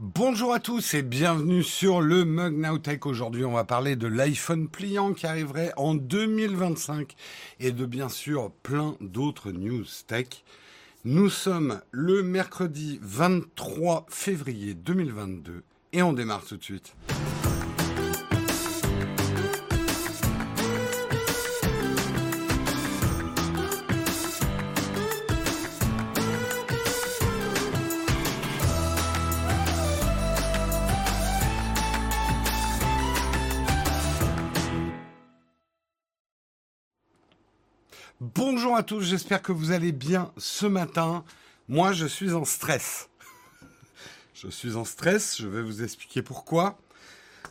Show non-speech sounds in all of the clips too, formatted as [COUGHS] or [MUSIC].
Bonjour à tous et bienvenue sur le Mug Now Tech. Aujourd'hui, on va parler de l'iPhone pliant qui arriverait en 2025 et de bien sûr plein d'autres news tech. Nous sommes le mercredi 23 février 2022 et on démarre tout de suite. Bonjour à tous, j'espère que vous allez bien ce matin. Moi, je suis en stress. [LAUGHS] Je suis en stress, je vais vous expliquer pourquoi.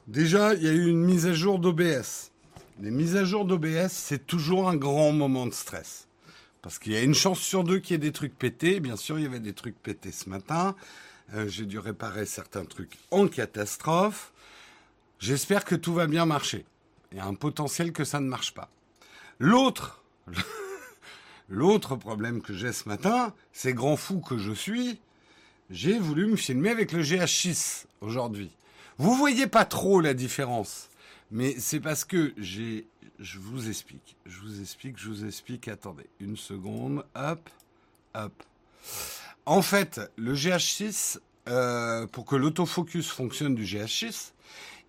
Déjà, il y a eu une mise à jour d'OBS. Les mises à jour d'OBS, c'est toujours un grand moment de stress. Parce qu'il y a une chance sur deux qu'il y ait des trucs pétés. Bien sûr, il y avait des trucs pétés ce matin. Euh, J'ai dû réparer certains trucs en catastrophe. J'espère que tout va bien marcher. Il y a un potentiel que ça ne marche pas. L'autre, [LAUGHS] l'autre problème que j'ai ce matin, c'est grand fou que je suis, j'ai voulu me filmer avec le GH6 aujourd'hui. Vous voyez pas trop la différence, mais c'est parce que j'ai, je vous explique, je vous explique, je vous explique. Attendez, une seconde, hop, hop. En fait, le GH6, euh, pour que l'autofocus fonctionne du GH6,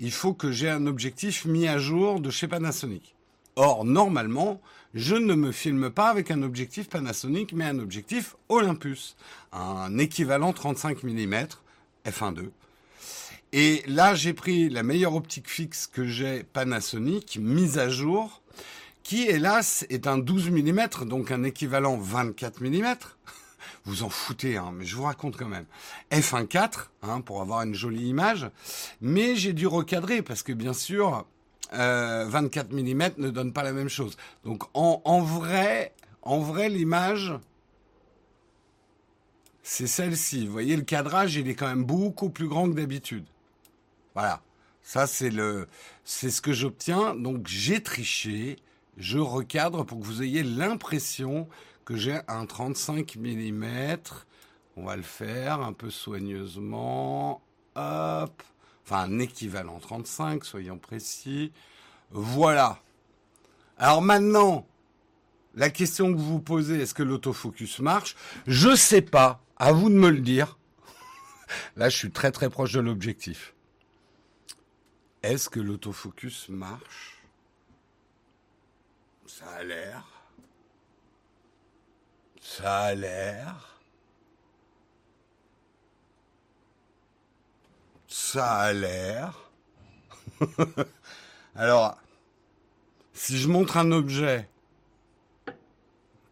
il faut que j'ai un objectif mis à jour de chez Panasonic. Or, normalement, je ne me filme pas avec un objectif Panasonic, mais un objectif Olympus, un équivalent 35 mm f1.2. Et là, j'ai pris la meilleure optique fixe que j'ai Panasonic, mise à jour, qui hélas est un 12 mm, donc un équivalent 24 mm. [LAUGHS] Vous en foutez, hein, mais je vous raconte quand même. F1.4, hein, pour avoir une jolie image. Mais j'ai dû recadrer, parce que bien sûr, euh, 24 mm ne donne pas la même chose. Donc en, en vrai, en vrai, l'image, c'est celle-ci. Vous voyez, le cadrage, il est quand même beaucoup plus grand que d'habitude. Voilà. Ça, c'est le, c'est ce que j'obtiens. Donc j'ai triché. Je recadre pour que vous ayez l'impression que j'ai un 35 mm. On va le faire un peu soigneusement. Hop enfin un équivalent 35, soyons précis. Voilà. Alors maintenant, la question que vous vous posez, est-ce que l'autofocus marche? Je sais pas. À vous de me le dire. [LAUGHS] Là, je suis très très proche de l'objectif. Est-ce que l'autofocus marche? Ça a l'air. Ça a l'air. Ça a l'air. [LAUGHS] Alors, si je montre un objet,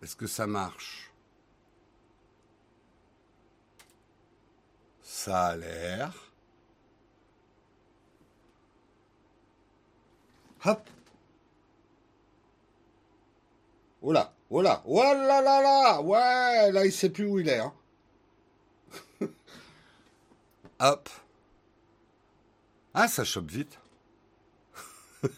est-ce que ça marche? Ça a l'air. Hop. Oh là, oh là, oh là là là, ouais, là il sait plus où il est. Hein. [LAUGHS] Hop. Ah, ça chope vite. [LAUGHS]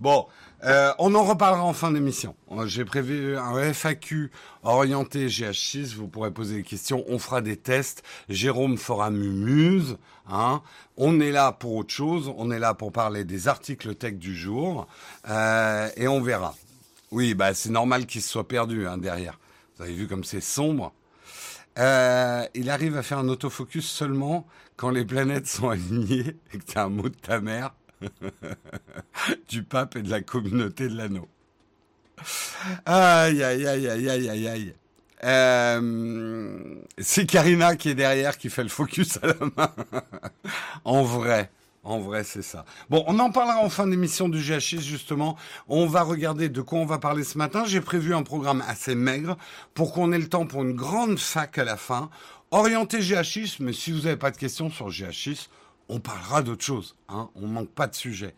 bon, euh, on en reparlera en fin d'émission. J'ai prévu un FAQ orienté GH6. Vous pourrez poser des questions. On fera des tests. Jérôme fera Mumuse. Hein. On est là pour autre chose. On est là pour parler des articles tech du jour. Euh, et on verra. Oui, bah c'est normal qu'il se soit perdu hein, derrière. Vous avez vu comme c'est sombre. Euh, il arrive à faire un autofocus seulement quand les planètes sont alignées [LAUGHS] et que tu un mot de ta mère, [LAUGHS] du pape et de la communauté de l'anneau. Aïe, aïe, aïe, aïe, aïe, aïe, aïe. Euh, c'est Karina qui est derrière qui fait le focus à la main. [LAUGHS] en vrai. En vrai, c'est ça. Bon, on en parlera en fin d'émission du GH6, justement. On va regarder de quoi on va parler ce matin. J'ai prévu un programme assez maigre pour qu'on ait le temps pour une grande fac à la fin. Orienté GH6, mais si vous n'avez pas de questions sur GH6, on parlera d'autre chose. Hein on manque pas de sujet.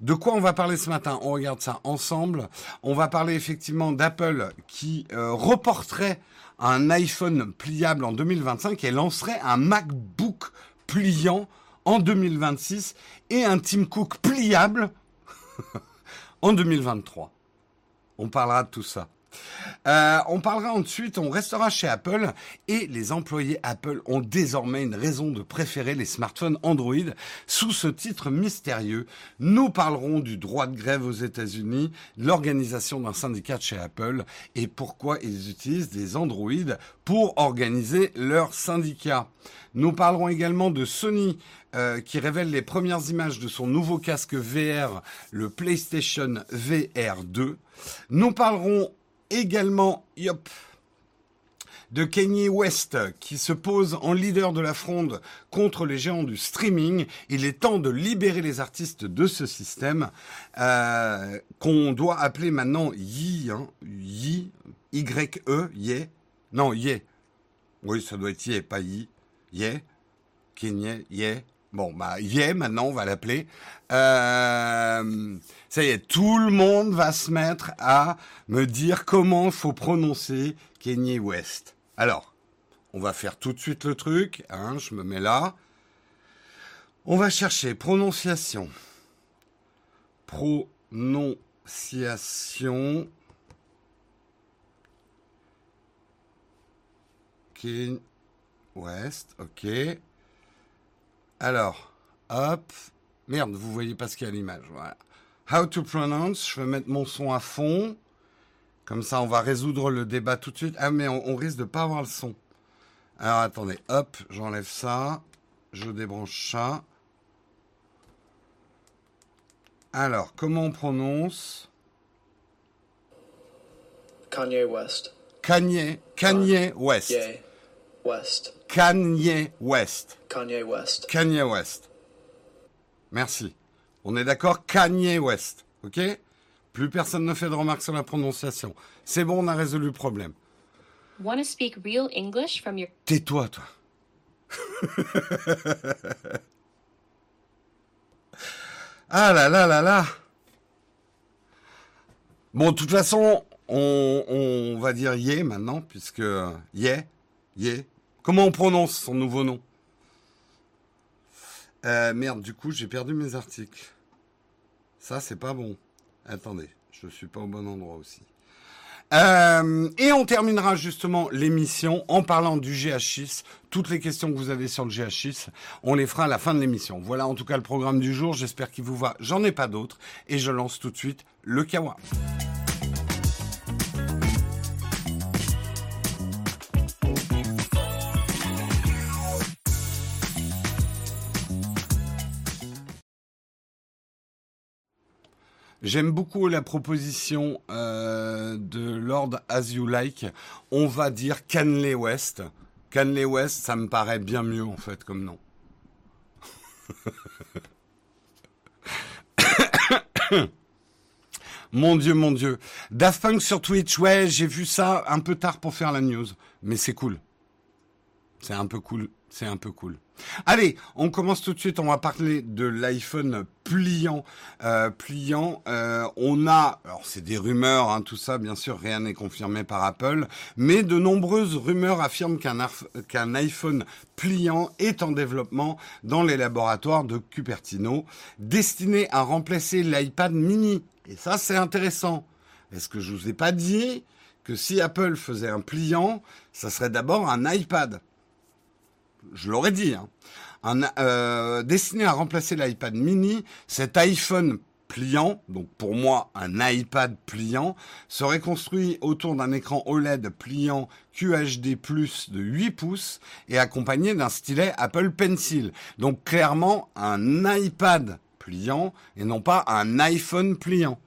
De quoi on va parler ce matin? On regarde ça ensemble. On va parler effectivement d'Apple qui euh, reporterait un iPhone pliable en 2025 et lancerait un MacBook pliant en 2026 et un Tim Cook pliable [LAUGHS] en 2023. On parlera de tout ça. Euh, on parlera ensuite, on restera chez Apple et les employés Apple ont désormais une raison de préférer les smartphones Android. Sous ce titre mystérieux, nous parlerons du droit de grève aux États-Unis, l'organisation d'un syndicat chez Apple et pourquoi ils utilisent des Android pour organiser leur syndicat. Nous parlerons également de Sony euh, qui révèle les premières images de son nouveau casque VR, le PlayStation VR 2. Nous parlerons également, yop, de Kanye West qui se pose en leader de la fronde contre les géants du streaming. Il est temps de libérer les artistes de ce système euh, qu'on doit appeler maintenant Yi, hein, Y-E, Ye. Non, Ye. Oui, ça doit être Ye, pas Yi. Ye. Kanye, Ye. Bon, bah, Ye, maintenant, on va l'appeler. Euh, ça y est, tout le monde va se mettre à me dire comment il faut prononcer Kanye West. Alors, on va faire tout de suite le truc. Hein, je me mets là. On va chercher prononciation. Prononciation. Kanye West, ok. Alors, hop. Merde, vous voyez pas ce qu'il y a à l'image. Voilà. How to pronounce. Je vais mettre mon son à fond. Comme ça, on va résoudre le débat tout de suite. Ah, mais on, risque de pas avoir le son. Alors, attendez. Hop, j'enlève ça. Je débranche ça. Alors, comment on prononce? Kanye West. Kanye, Kanye West. Yeah. West. Kanye West. Kanye West. Kanye West. Merci. On est d'accord Kanye West. OK? Plus personne ne fait de remarques sur la prononciation. C'est bon, on a résolu le problème. Want speak real English from your... Tais-toi, toi. [LAUGHS] ah là là là là. Bon, de toute façon, on, on va dire Yé maintenant, puisque Yé, Yé. Comment on prononce son nouveau nom? Euh, Merde, du coup, j'ai perdu mes articles. Ça, c'est pas bon. Attendez, je suis pas au bon endroit aussi. Euh, et on terminera justement l'émission en parlant du GH6. Toutes les questions que vous avez sur le GH6, on les fera à la fin de l'émission. Voilà en tout cas le programme du jour. J'espère qu'il vous va. J'en ai pas d'autres. Et je lance tout de suite le Kawa. J'aime beaucoup la proposition euh, de Lord As You Like. On va dire Canley West. Canley West, ça me paraît bien mieux en fait comme nom. [COUGHS] mon Dieu, mon Dieu. Daft Punk sur Twitch, ouais, j'ai vu ça un peu tard pour faire la news, mais c'est cool. C'est un peu cool, c'est un peu cool. Allez, on commence tout de suite. On va parler de l'iPhone pliant. Euh, pliant, euh, on a, alors c'est des rumeurs, hein, tout ça, bien sûr, rien n'est confirmé par Apple, mais de nombreuses rumeurs affirment qu'un iPhone pliant est en développement dans les laboratoires de Cupertino, destiné à remplacer l'iPad mini. Et ça, c'est intéressant. Est-ce que je vous ai pas dit que si Apple faisait un pliant, ça serait d'abord un iPad? Je l'aurais dit, hein. euh, destiné à remplacer l'iPad mini, cet iPhone pliant, donc pour moi un iPad pliant, serait construit autour d'un écran OLED pliant QHD+ de 8 pouces et accompagné d'un stylet Apple Pencil. Donc clairement un iPad pliant et non pas un iPhone pliant.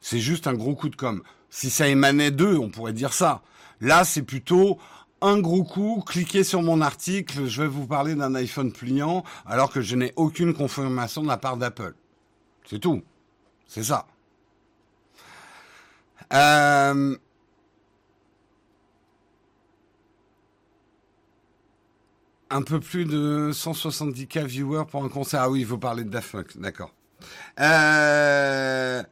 C'est juste un gros coup de com. Si ça émanait d'eux, on pourrait dire ça. Là, c'est plutôt un gros coup, cliquez sur mon article, je vais vous parler d'un iPhone pliant alors que je n'ai aucune confirmation de la part d'Apple. C'est tout. C'est ça. Euh, un peu plus de 170K viewers pour un concert. Ah oui, il faut parler de Daft d'accord. Euh,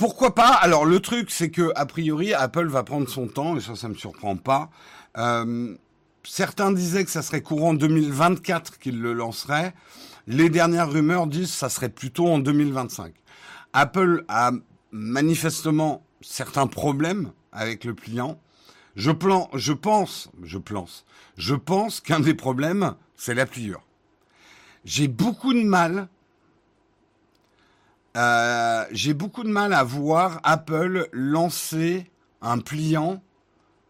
pourquoi pas? Alors le truc, c'est que a priori, Apple va prendre son temps, et ça, ça me surprend pas. Euh, certains disaient que ça serait courant 2024 qu'il le lancerait. Les dernières rumeurs disent que ça serait plutôt en 2025. Apple a manifestement certains problèmes avec le pliant. Je pense, je pense qu'un des problèmes, c'est la pliure. J'ai beaucoup de mal, euh, j'ai beaucoup de mal à voir Apple lancer un pliant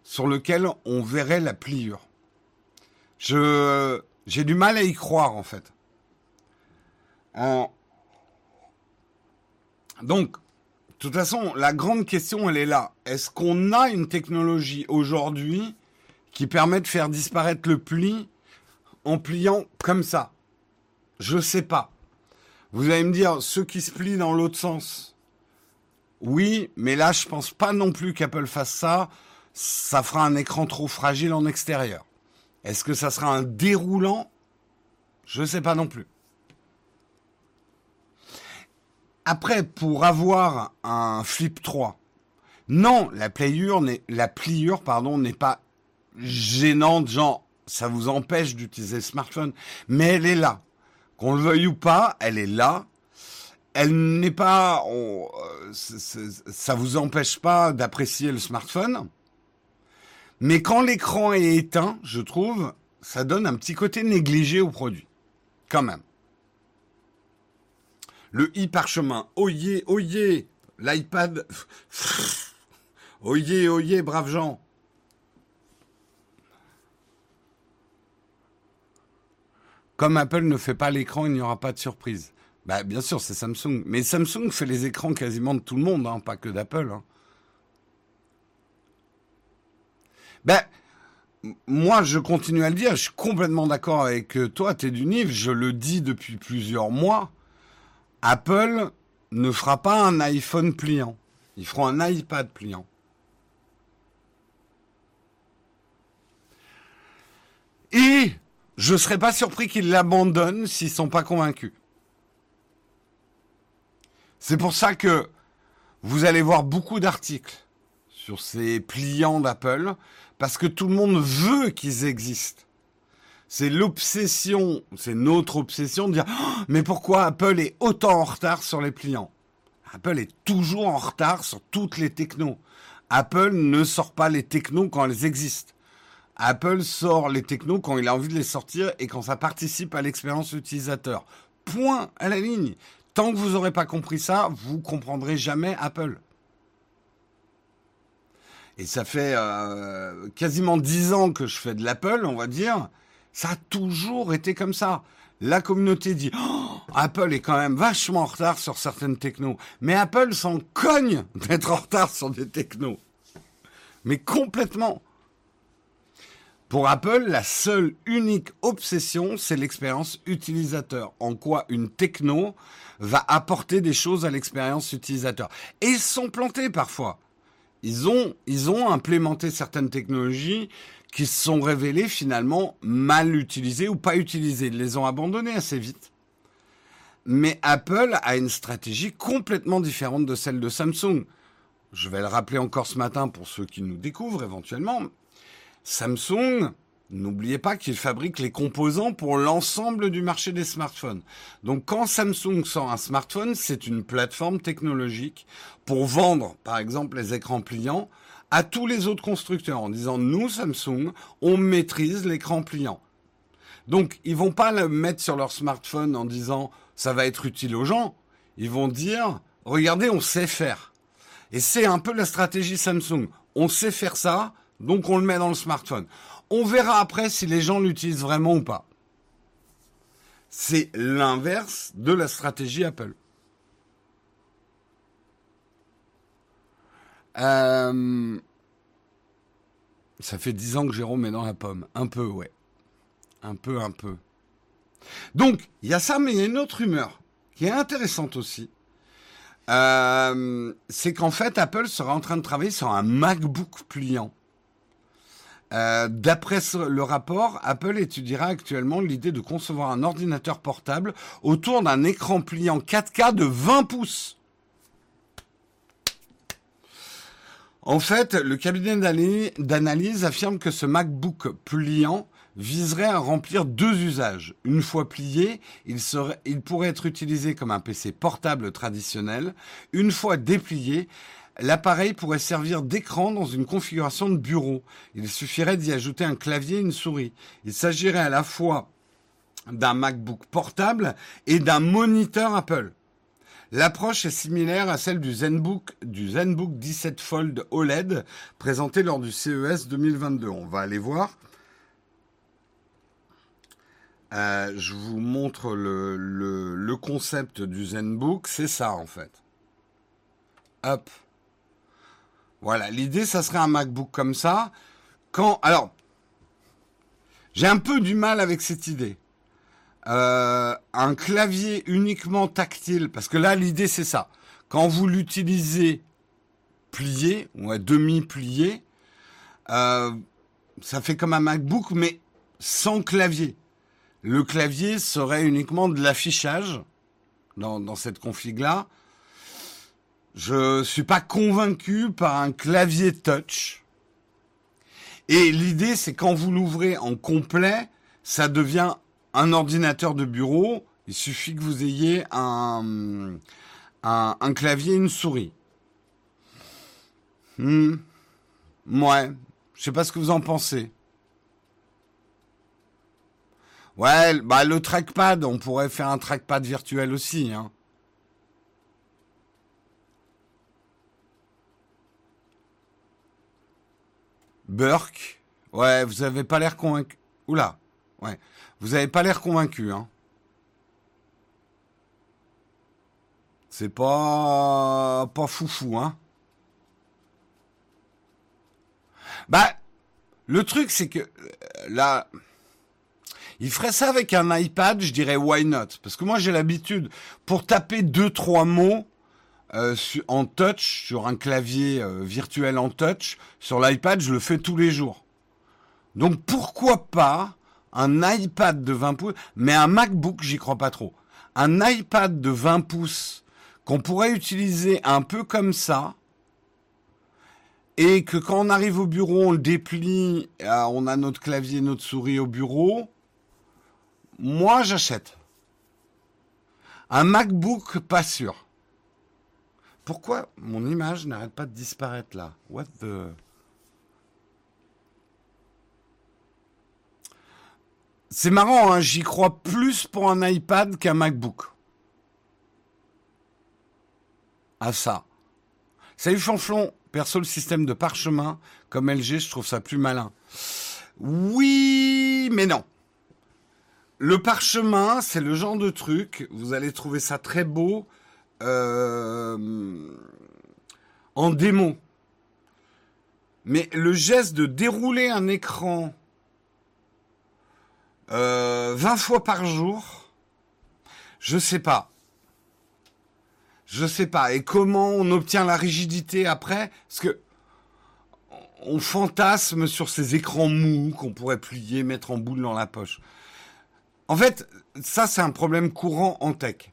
sur lequel on verrait la pliure. Je, j'ai du mal à y croire en fait. Donc, de toute façon, la grande question, elle est là. Est-ce qu'on a une technologie aujourd'hui qui permet de faire disparaître le pli en pliant comme ça? Je sais pas. Vous allez me dire, ceux qui se plient dans l'autre sens. Oui, mais là, je pense pas non plus qu'Apple fasse ça. Ça fera un écran trop fragile en extérieur. Est-ce que ça sera un déroulant? Je ne sais pas non plus. Après, pour avoir un Flip 3, non, la pliure la pliure, n'est pas gênante, genre, ça vous empêche d'utiliser le smartphone, mais elle est là. Qu'on le veuille ou pas, elle est là. Elle n'est pas, euh, ça vous empêche pas d'apprécier le smartphone. Mais quand l'écran est éteint, je trouve, ça donne un petit côté négligé au produit. Quand même. Le i parchemin, oyez, oyez, l'iPad, oyez, oyez, braves gens. Comme Apple ne fait pas l'écran, il n'y aura pas de surprise. Bah, bien sûr, c'est Samsung. Mais Samsung fait les écrans quasiment de tout le monde, hein, pas que d'Apple. Hein. Ben, moi, je continue à le dire, je suis complètement d'accord avec toi, T'es du Nive, je le dis depuis plusieurs mois. Apple ne fera pas un iPhone pliant. Ils feront un iPad pliant. Et je ne serais pas surpris qu'ils l'abandonnent s'ils ne sont pas convaincus. C'est pour ça que vous allez voir beaucoup d'articles sur ces pliants d'Apple, parce que tout le monde veut qu'ils existent. C'est l'obsession, c'est notre obsession de dire oh, mais pourquoi Apple est autant en retard sur les pliants? Apple est toujours en retard sur toutes les technos. Apple ne sort pas les technos quand elles existent. Apple sort les technos quand il a envie de les sortir et quand ça participe à l'expérience utilisateur. Point à la ligne. Tant que vous n'aurez pas compris ça, vous comprendrez jamais Apple. Et ça fait euh, quasiment dix ans que je fais de l'Apple, on va dire. Ça a toujours été comme ça. La communauté dit oh, Apple est quand même vachement en retard sur certaines technos. Mais Apple s'en cogne d'être en retard sur des technos. Mais complètement. Pour Apple, la seule unique obsession, c'est l'expérience utilisateur. En quoi une techno va apporter des choses à l'expérience utilisateur. Et ils sont plantés parfois. Ils ont, ils ont implémenté certaines technologies qui se sont révélées finalement mal utilisées ou pas utilisées. Ils les ont abandonnées assez vite. Mais Apple a une stratégie complètement différente de celle de Samsung. Je vais le rappeler encore ce matin pour ceux qui nous découvrent éventuellement. Samsung, n'oubliez pas qu'il fabrique les composants pour l'ensemble du marché des smartphones. Donc quand Samsung sort un smartphone, c'est une plateforme technologique pour vendre, par exemple, les écrans pliants à tous les autres constructeurs en disant nous, Samsung, on maîtrise l'écran pliant. Donc ils vont pas le mettre sur leur smartphone en disant ça va être utile aux gens. Ils vont dire regardez, on sait faire. Et c'est un peu la stratégie Samsung. On sait faire ça, donc on le met dans le smartphone. On verra après si les gens l'utilisent vraiment ou pas. C'est l'inverse de la stratégie Apple. Euh, ça fait dix ans que Jérôme est dans la pomme. Un peu, ouais. Un peu, un peu. Donc, il y a ça, mais il y a une autre rumeur qui est intéressante aussi. Euh, c'est qu'en fait, Apple sera en train de travailler sur un MacBook pliant. Euh, d'après le rapport, Apple étudiera actuellement l'idée de concevoir un ordinateur portable autour d'un écran pliant 4K de 20 pouces. En fait, le cabinet d'analyse affirme que ce MacBook pliant viserait à remplir deux usages. Une fois plié, il, il pourrait être utilisé comme un PC portable traditionnel. Une fois déplié, l'appareil pourrait servir d'écran dans une configuration de bureau. Il suffirait d'y ajouter un clavier et une souris. Il s'agirait à la fois d'un MacBook portable et d'un moniteur Apple. L'approche est similaire à celle du ZenBook, du ZenBook 17 Fold OLED présenté lors du CES 2022. On va aller voir. Euh, je vous montre le, concept du ZenBook, c'est ça en fait. Hop. Voilà, l'idée, ça serait un MacBook comme ça. Quand, alors, j'ai un peu du mal avec cette idée. Euh, un clavier uniquement tactile, parce que là, l'idée, c'est ça. Quand vous l'utilisez plié ou à demi plié, euh, ça fait comme un MacBook, mais sans clavier. Le clavier serait uniquement de l'affichage dans, dans cette config-là. Je suis pas convaincu par un clavier touch. Et l'idée, c'est quand vous l'ouvrez en complet, ça devient un ordinateur de bureau. Il suffit que vous ayez un clavier et une souris. Hmm. Ouais. Je sais pas ce que vous en pensez. Ouais, bah le trackpad, on pourrait faire un trackpad virtuel aussi, hein. Burke, ouais, vous avez pas l'air convaincu. Oula, ouais, vous avez pas l'air convaincu, hein. C'est pas pas foufou, hein. Bah, le truc c'est que euh, là, il ferait ça avec un iPad, je dirais why not, parce que moi j'ai l'habitude pour taper deux trois mots euh, en touch, sur un clavier euh, virtuel en touch, sur l'iPad, je le fais tous les jours. Donc pourquoi pas un iPad de 20 pouces, mais un MacBook, j'y crois pas trop. Un iPad de 20 pouces qu'on pourrait utiliser un peu comme ça, et que quand on arrive au bureau, on le déplie, euh, on a notre clavier, notre souris au bureau, moi j'achète. Un MacBook, pas sûr. Pourquoi mon image n'arrête pas de disparaître là? What the... C'est marrant, hein, j'y crois plus pour un iPad qu'un MacBook. À ça. Salut Fanflon, perso le système de parchemin, comme LG, je trouve ça plus malin. Oui, mais non. Le parchemin, c'est le genre de truc, vous allez trouver ça très beau euh, en démo. Mais le geste de dérouler un écran euh, 20 fois par jour, je sais pas. Je sais pas. Et comment on obtient la rigidité après? Parce que on fantasme sur ces écrans mous qu'on pourrait plier, mettre en boule dans la poche. En fait, ça c'est un problème courant en tech.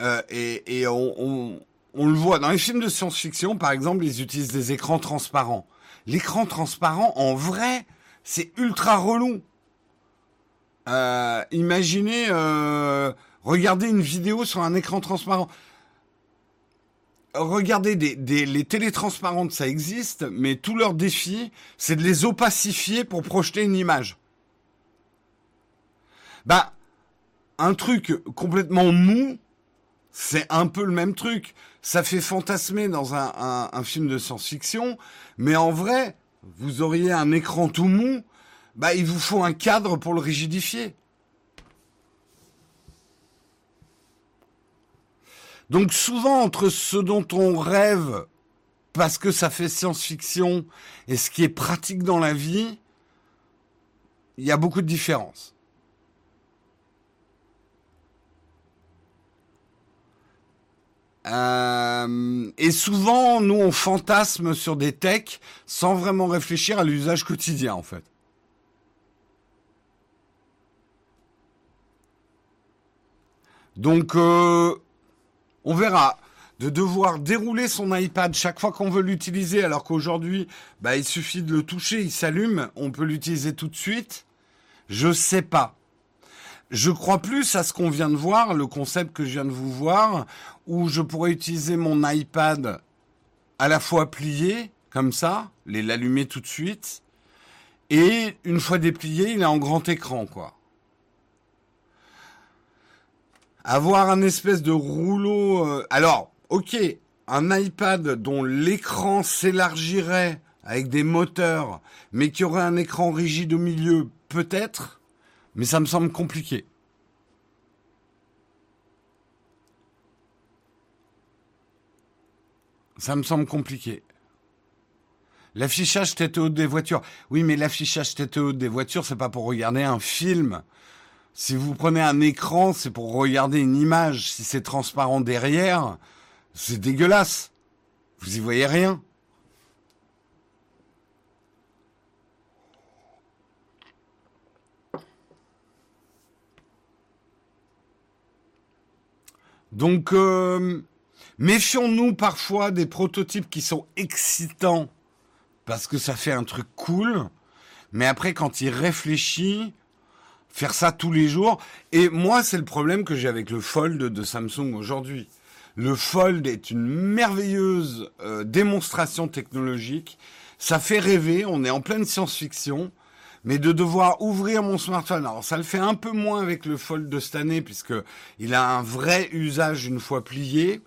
Euh, et, on, le voit dans les films de science-fiction, par exemple, ils utilisent des écrans transparents. L'écran transparent, en vrai, c'est ultra relou. Euh, imaginez, euh, regarder une vidéo sur un écran transparent. Regardez, des, des, les télétransparentes, ça existe, mais tout leur défi, c'est de les opacifier pour projeter une image. Bah, un truc complètement mou, c'est un peu le même truc. Ça fait fantasmer dans un, film de science-fiction, mais en vrai, vous auriez un écran tout mou, bah, il vous faut un cadre pour le rigidifier. Donc souvent entre ce dont on rêve parce que ça fait science-fiction et ce qui est pratique dans la vie, il y a beaucoup de différences. Euh, et souvent, nous, on fantasme sur des techs sans vraiment réfléchir à l'usage quotidien, en fait. Donc, euh, on verra. De devoir dérouler son iPad chaque fois qu'on veut l'utiliser, alors qu'aujourd'hui, bah, il suffit de le toucher, il s'allume, on peut l'utiliser tout de suite. Je sais pas. Je crois plus à ce qu'on vient de voir, le concept que je viens de vous voir, où je pourrais utiliser mon iPad à la fois plié, comme ça, les l'allumer tout de suite, et une fois déplié, il est en grand écran, quoi. Avoir un espèce de rouleau... euh, alors, ok, un iPad dont l'écran s'élargirait avec des moteurs, mais qui aurait un écran rigide au milieu, peut-être, mais ça me semble compliqué. Ça me semble compliqué. L'affichage tête haute des voitures. Oui, mais l'affichage tête haute des voitures, c'est pas pour regarder un film. Si vous prenez un écran, c'est pour regarder une image. Si c'est transparent derrière, c'est dégueulasse. Vous y voyez rien. Donc, euh, méfions-nous parfois des prototypes qui sont excitants parce que ça fait un truc cool, mais après, quand il réfléchit, faire ça tous les jours. Et moi, c'est le problème que j'ai avec le Fold de Samsung aujourd'hui. Le Fold est une merveilleuse euh, démonstration technologique. Ça fait rêver, on est en pleine science-fiction. Mais de devoir ouvrir mon smartphone, alors ça le fait un peu moins avec le Fold de cette année puisque il a un vrai usage une fois plié.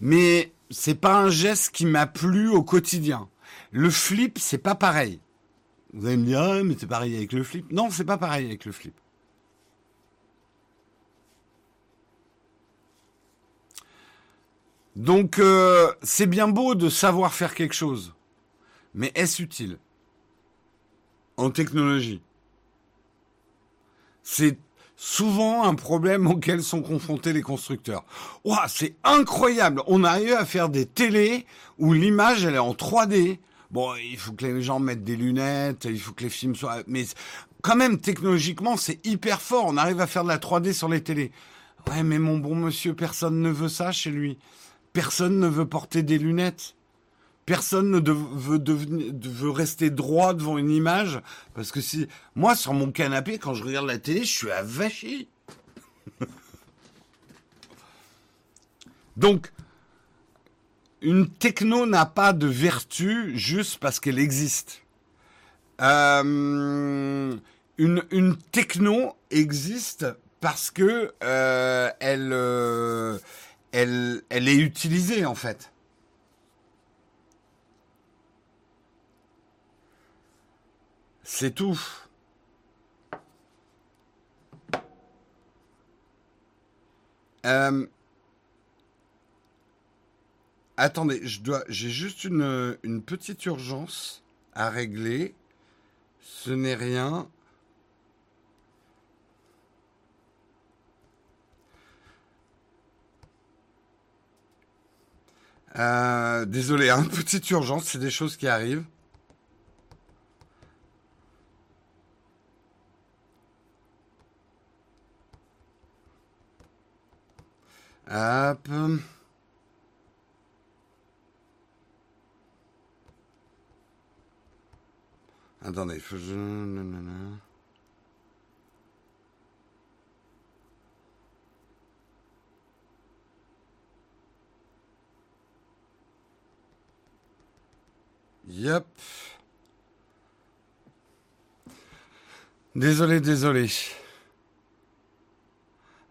Mais c'est pas un geste qui m'a plu au quotidien. Le flip, c'est pas pareil. Vous allez me dire, ah, mais c'est pareil avec le flip. Non, c'est pas pareil avec le flip. Donc, euh, c'est bien beau de savoir faire quelque chose, mais est-ce utile? En technologie C'est souvent un problème auquel sont confrontés les constructeurs. Ouah, c'est incroyable On arrive à faire des télés où l'image, elle est en 3D. Bon, il faut que les gens mettent des lunettes, il faut que les films soient... Mais quand même, technologiquement, c'est hyper fort. On arrive à faire de la 3D sur les télés. Ouais, mais mon bon monsieur, personne ne veut ça chez lui. Personne ne veut porter des lunettes. Personne ne veut, rester droit devant une image. Parce que si... Moi, sur mon canapé, quand je regarde la télé, je suis avachi. [LAUGHS] Donc, une techno n'a pas de vertu juste parce qu'elle existe. Euh, une, une techno existe parce que euh, elle, euh, elle, elle est utilisée en fait. C'est tout. Euh, attendez, je dois, j'ai juste une, une petite urgence à régler. Ce n'est rien. Euh, désolé, hein, [LAUGHS] petite urgence, c'est des choses qui arrivent. Hop. Attendez, faut que je... nanana. Yep. Désolé, désolé.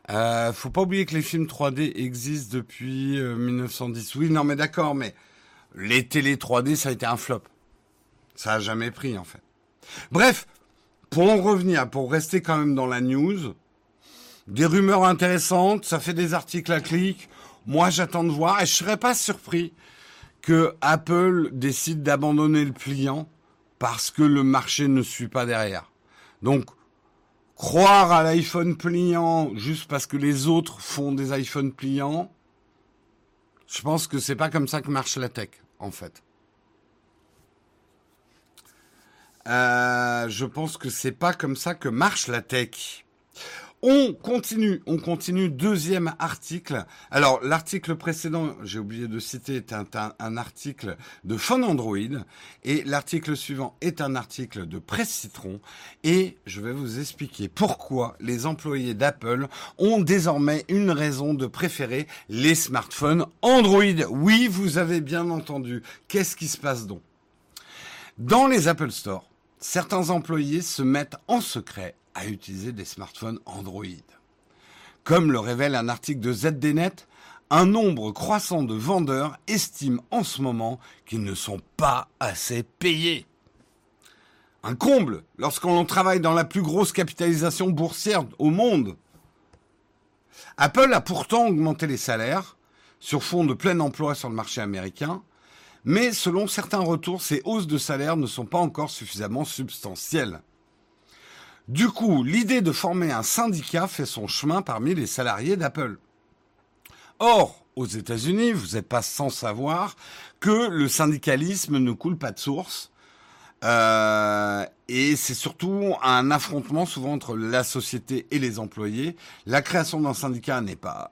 Euh, faut pas oublier que les films 3D existent depuis euh, 1910. Oui, non, mais d'accord, mais les télé 3D, ça a été un flop. Ça a jamais pris, en fait. Bref, pour en revenir, pour rester quand même dans la news, des rumeurs intéressantes, ça fait des articles à clic. Moi, j'attends de voir et je serais pas surpris que Apple décide d'abandonner le pliant parce que le marché ne suit pas derrière. Donc, croire à l'iPhone pliant juste parce que les autres font des iPhones pliants, je pense que c'est pas comme ça que marche la tech, en fait. Euh, je pense que c'est pas comme ça que marche la tech. On continue, on continue. Deuxième article. Alors, l'article précédent, j'ai oublié de citer, est un, article de Phone Android. Et l'article suivant est un article de Presse Citron. Et je vais vous expliquer pourquoi les employés d'Apple ont désormais une raison de préférer les smartphones Android. Oui, vous avez bien entendu. Qu'est-ce qui se passe donc? Dans les Apple Store, certains employés se mettent en secret à utiliser des smartphones Android. Comme le révèle un article de ZDNet, un nombre croissant de vendeurs estiment en ce moment qu'ils ne sont pas assez payés. Un comble lorsqu'on travaille dans la plus grosse capitalisation boursière au monde. Apple a pourtant augmenté les salaires sur fond de plein emploi sur le marché américain, mais selon certains retours, ces hausses de salaire ne sont pas encore suffisamment substantielles. Du coup, l'idée de former un syndicat fait son chemin parmi les salariés d'Apple. Or, aux États-Unis, vous n'êtes pas sans savoir que le syndicalisme ne coule pas de source. Euh, et c'est surtout un affrontement souvent entre la société et les employés. La création d'un syndicat n'est pas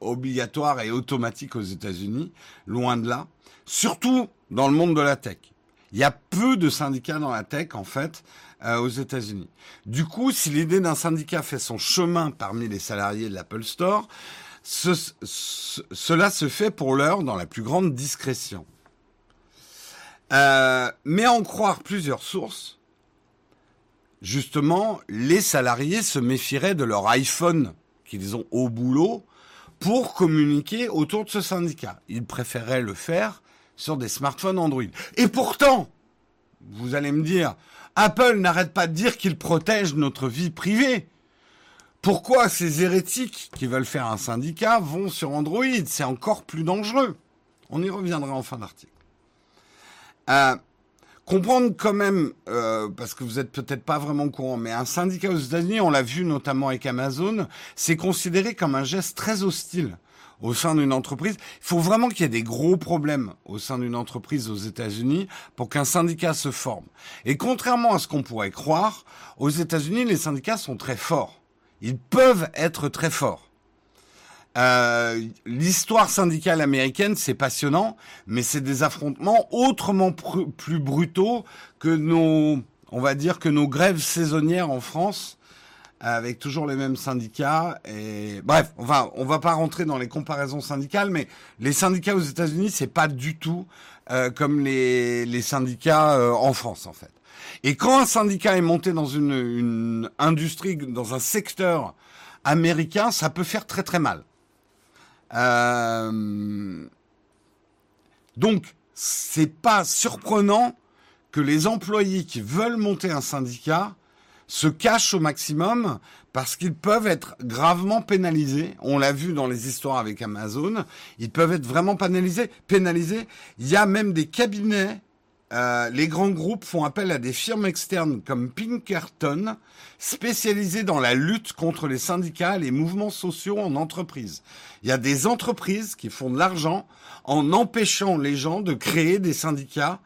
obligatoire et automatique aux États-Unis, loin de là. Surtout dans le monde de la tech. Il y a peu de syndicats dans la tech, en fait, euh, aux États-Unis. Du coup, si l'idée d'un syndicat fait son chemin parmi les salariés de l'Apple Store, ce, ce, cela se fait pour l'heure dans la plus grande discrétion. Euh, mais en croire plusieurs sources, justement, les salariés se méfieraient de leur iPhone qu'ils ont au boulot pour communiquer autour de ce syndicat. Ils préféraient le faire sur des smartphones Android. Et pourtant, vous allez me dire, Apple n'arrête pas de dire qu'il protège notre vie privée. Pourquoi ces hérétiques qui veulent faire un syndicat vont sur Android? C'est encore plus dangereux. On y reviendra en fin d'article. Euh, comprendre quand même, euh, parce que vous êtes peut-être pas vraiment au courant, mais un syndicat aux États-Unis, on l'a vu notamment avec Amazon, c'est considéré comme un geste très hostile au sein d'une entreprise. Il faut vraiment qu'il y ait des gros problèmes au sein d'une entreprise aux États-Unis pour qu'un syndicat se forme. Et contrairement à ce qu'on pourrait croire, aux États-Unis, les syndicats sont très forts. Ils peuvent être très forts. Euh, L'histoire syndicale américaine, c'est passionnant, mais c'est des affrontements autrement plus brutaux que nos, on va dire que nos grèves saisonnières en France, avec toujours les mêmes syndicats. Et bref, enfin, on va pas rentrer dans les comparaisons syndicales, mais les syndicats aux États-Unis, c'est pas du tout euh, comme les, les syndicats euh, en France, en fait. Et quand un syndicat est monté dans une, une industrie, dans un secteur américain, ça peut faire très très mal. Euh, donc, c'est pas surprenant que les employés qui veulent monter un syndicat se cachent au maximum parce qu'ils peuvent être gravement pénalisés. On l'a vu dans les histoires avec Amazon. Ils peuvent être vraiment pénalisés. pénalisés. Il y a même des cabinets euh, les grands groupes font appel à des firmes externes comme Pinkerton, spécialisées dans la lutte contre les syndicats et les mouvements sociaux en entreprise. Il y a des entreprises qui font de l'argent en empêchant les gens de créer des syndicats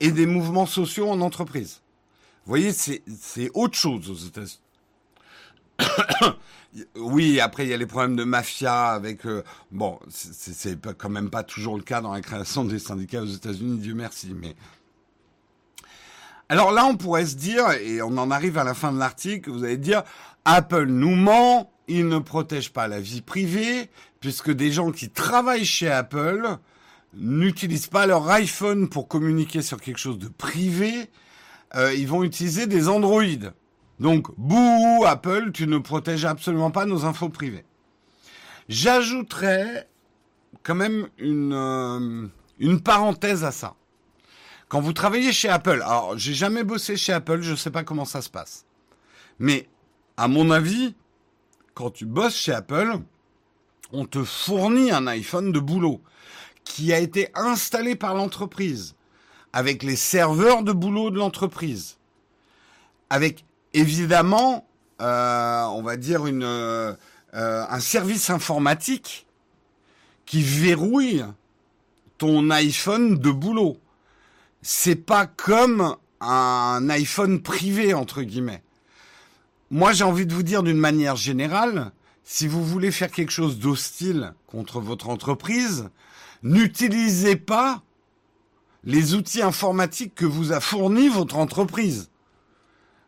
et des mouvements sociaux en entreprise. Vous voyez, c'est autre chose aux États-Unis. [COUGHS] oui, après il y a les problèmes de mafia avec euh, bon, c'est quand même pas toujours le cas dans la création des syndicats aux États-Unis, Dieu merci, mais alors là, on pourrait se dire, et on en arrive à la fin de l'article, vous allez dire, Apple nous ment, il ne protège pas la vie privée, puisque des gens qui travaillent chez Apple n'utilisent pas leur iPhone pour communiquer sur quelque chose de privé, euh, ils vont utiliser des Android. Donc, bouh, Apple, tu ne protèges absolument pas nos infos privées. J'ajouterais quand même une, euh, une parenthèse à ça. Quand vous travaillez chez Apple, alors j'ai jamais bossé chez Apple, je ne sais pas comment ça se passe. Mais à mon avis, quand tu bosses chez Apple, on te fournit un iPhone de boulot qui a été installé par l'entreprise avec les serveurs de boulot de l'entreprise, avec évidemment, euh, on va dire une, euh, un service informatique qui verrouille ton iPhone de boulot c'est pas comme un iPhone privé entre guillemets. moi j'ai envie de vous dire d'une manière générale, si vous voulez faire quelque chose d'hostile contre votre entreprise, n'utilisez pas les outils informatiques que vous a fournis votre entreprise.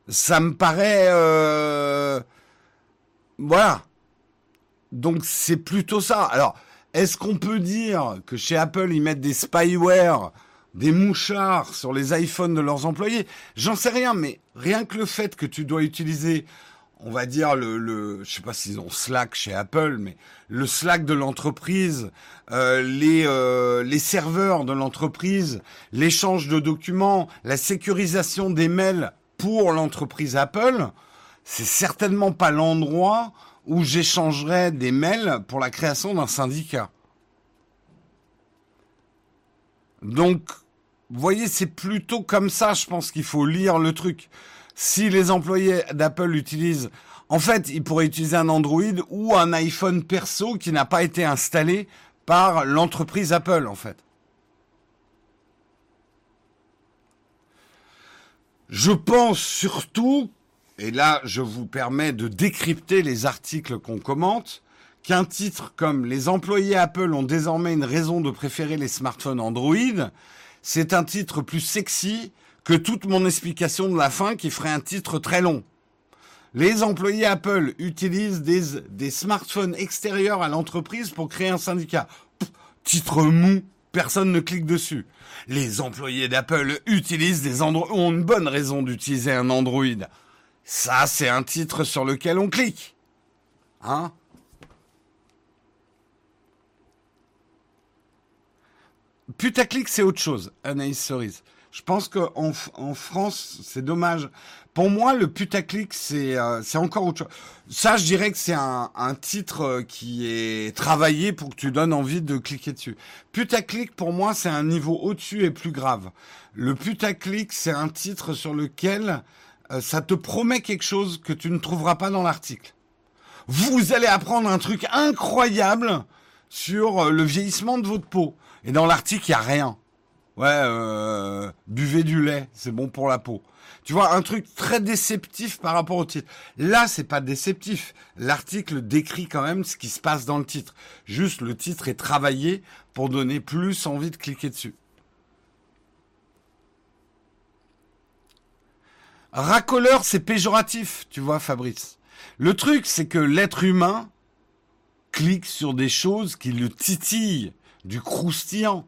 Ça me paraît... Euh, voilà. Donc c'est plutôt ça. Alors, est-ce qu'on peut dire que chez Apple, ils mettent des spyware, des mouchards sur les iPhones de leurs employés? J'en sais rien, mais rien que le fait que tu dois utiliser on va dire le, le je sais pas s'ils ont Slack chez Apple, mais le Slack de l'entreprise, euh, les euh, les serveurs de l'entreprise, l'échange de documents, la sécurisation des mails pour l'entreprise Apple, c'est certainement pas l'endroit où j'échangerais des mails pour la création d'un syndicat. Donc, vous voyez, c'est plutôt comme ça, je pense qu'il faut lire le truc si les employés d'Apple utilisent, en fait, ils pourraient utiliser un Android ou un iPhone perso qui n'a pas été installé par l'entreprise Apple, en fait. Je pense surtout, et là je vous permets de décrypter les articles qu'on commente, qu'un titre comme Les employés Apple ont désormais une raison de préférer les smartphones Android, c'est un titre plus sexy que toute mon explication de la fin qui ferait un titre très long. Les employés Apple utilisent des, smartphones extérieurs à l'entreprise pour créer un syndicat. titre mou, personne ne clique dessus. Les employés d'Apple utilisent des Android, ont une bonne raison d'utiliser un Android. Ça, c'est un titre sur lequel on clique. Hein? Putaclic, c'est autre chose, Anaïs Cerise. Je pense qu'en en France, c'est dommage. Pour moi, le putaclic, c'est euh, c'est encore autre chose. Ça, je dirais que c'est un, un titre euh, qui est travaillé pour que tu donnes envie de cliquer dessus. Putaclic, pour moi, c'est un niveau au-dessus et plus grave. Le putaclic, c'est un titre sur lequel euh, ça te promet quelque chose que tu ne trouveras pas dans l'article. Vous allez apprendre un truc incroyable sur le vieillissement de votre peau. Et dans l'article, il n'y a rien. Ouais, euh, buvez du lait, c'est bon pour la peau. Tu vois, un truc très déceptif par rapport au titre. Là, c'est pas déceptif. L'article décrit quand même ce qui se passe dans le titre. Juste, le titre est travaillé pour donner plus envie de cliquer dessus. Racoleur, c'est péjoratif, tu vois, Fabrice. Le truc, c'est que l'être humain clique sur des choses qui le titillent, du croustillant.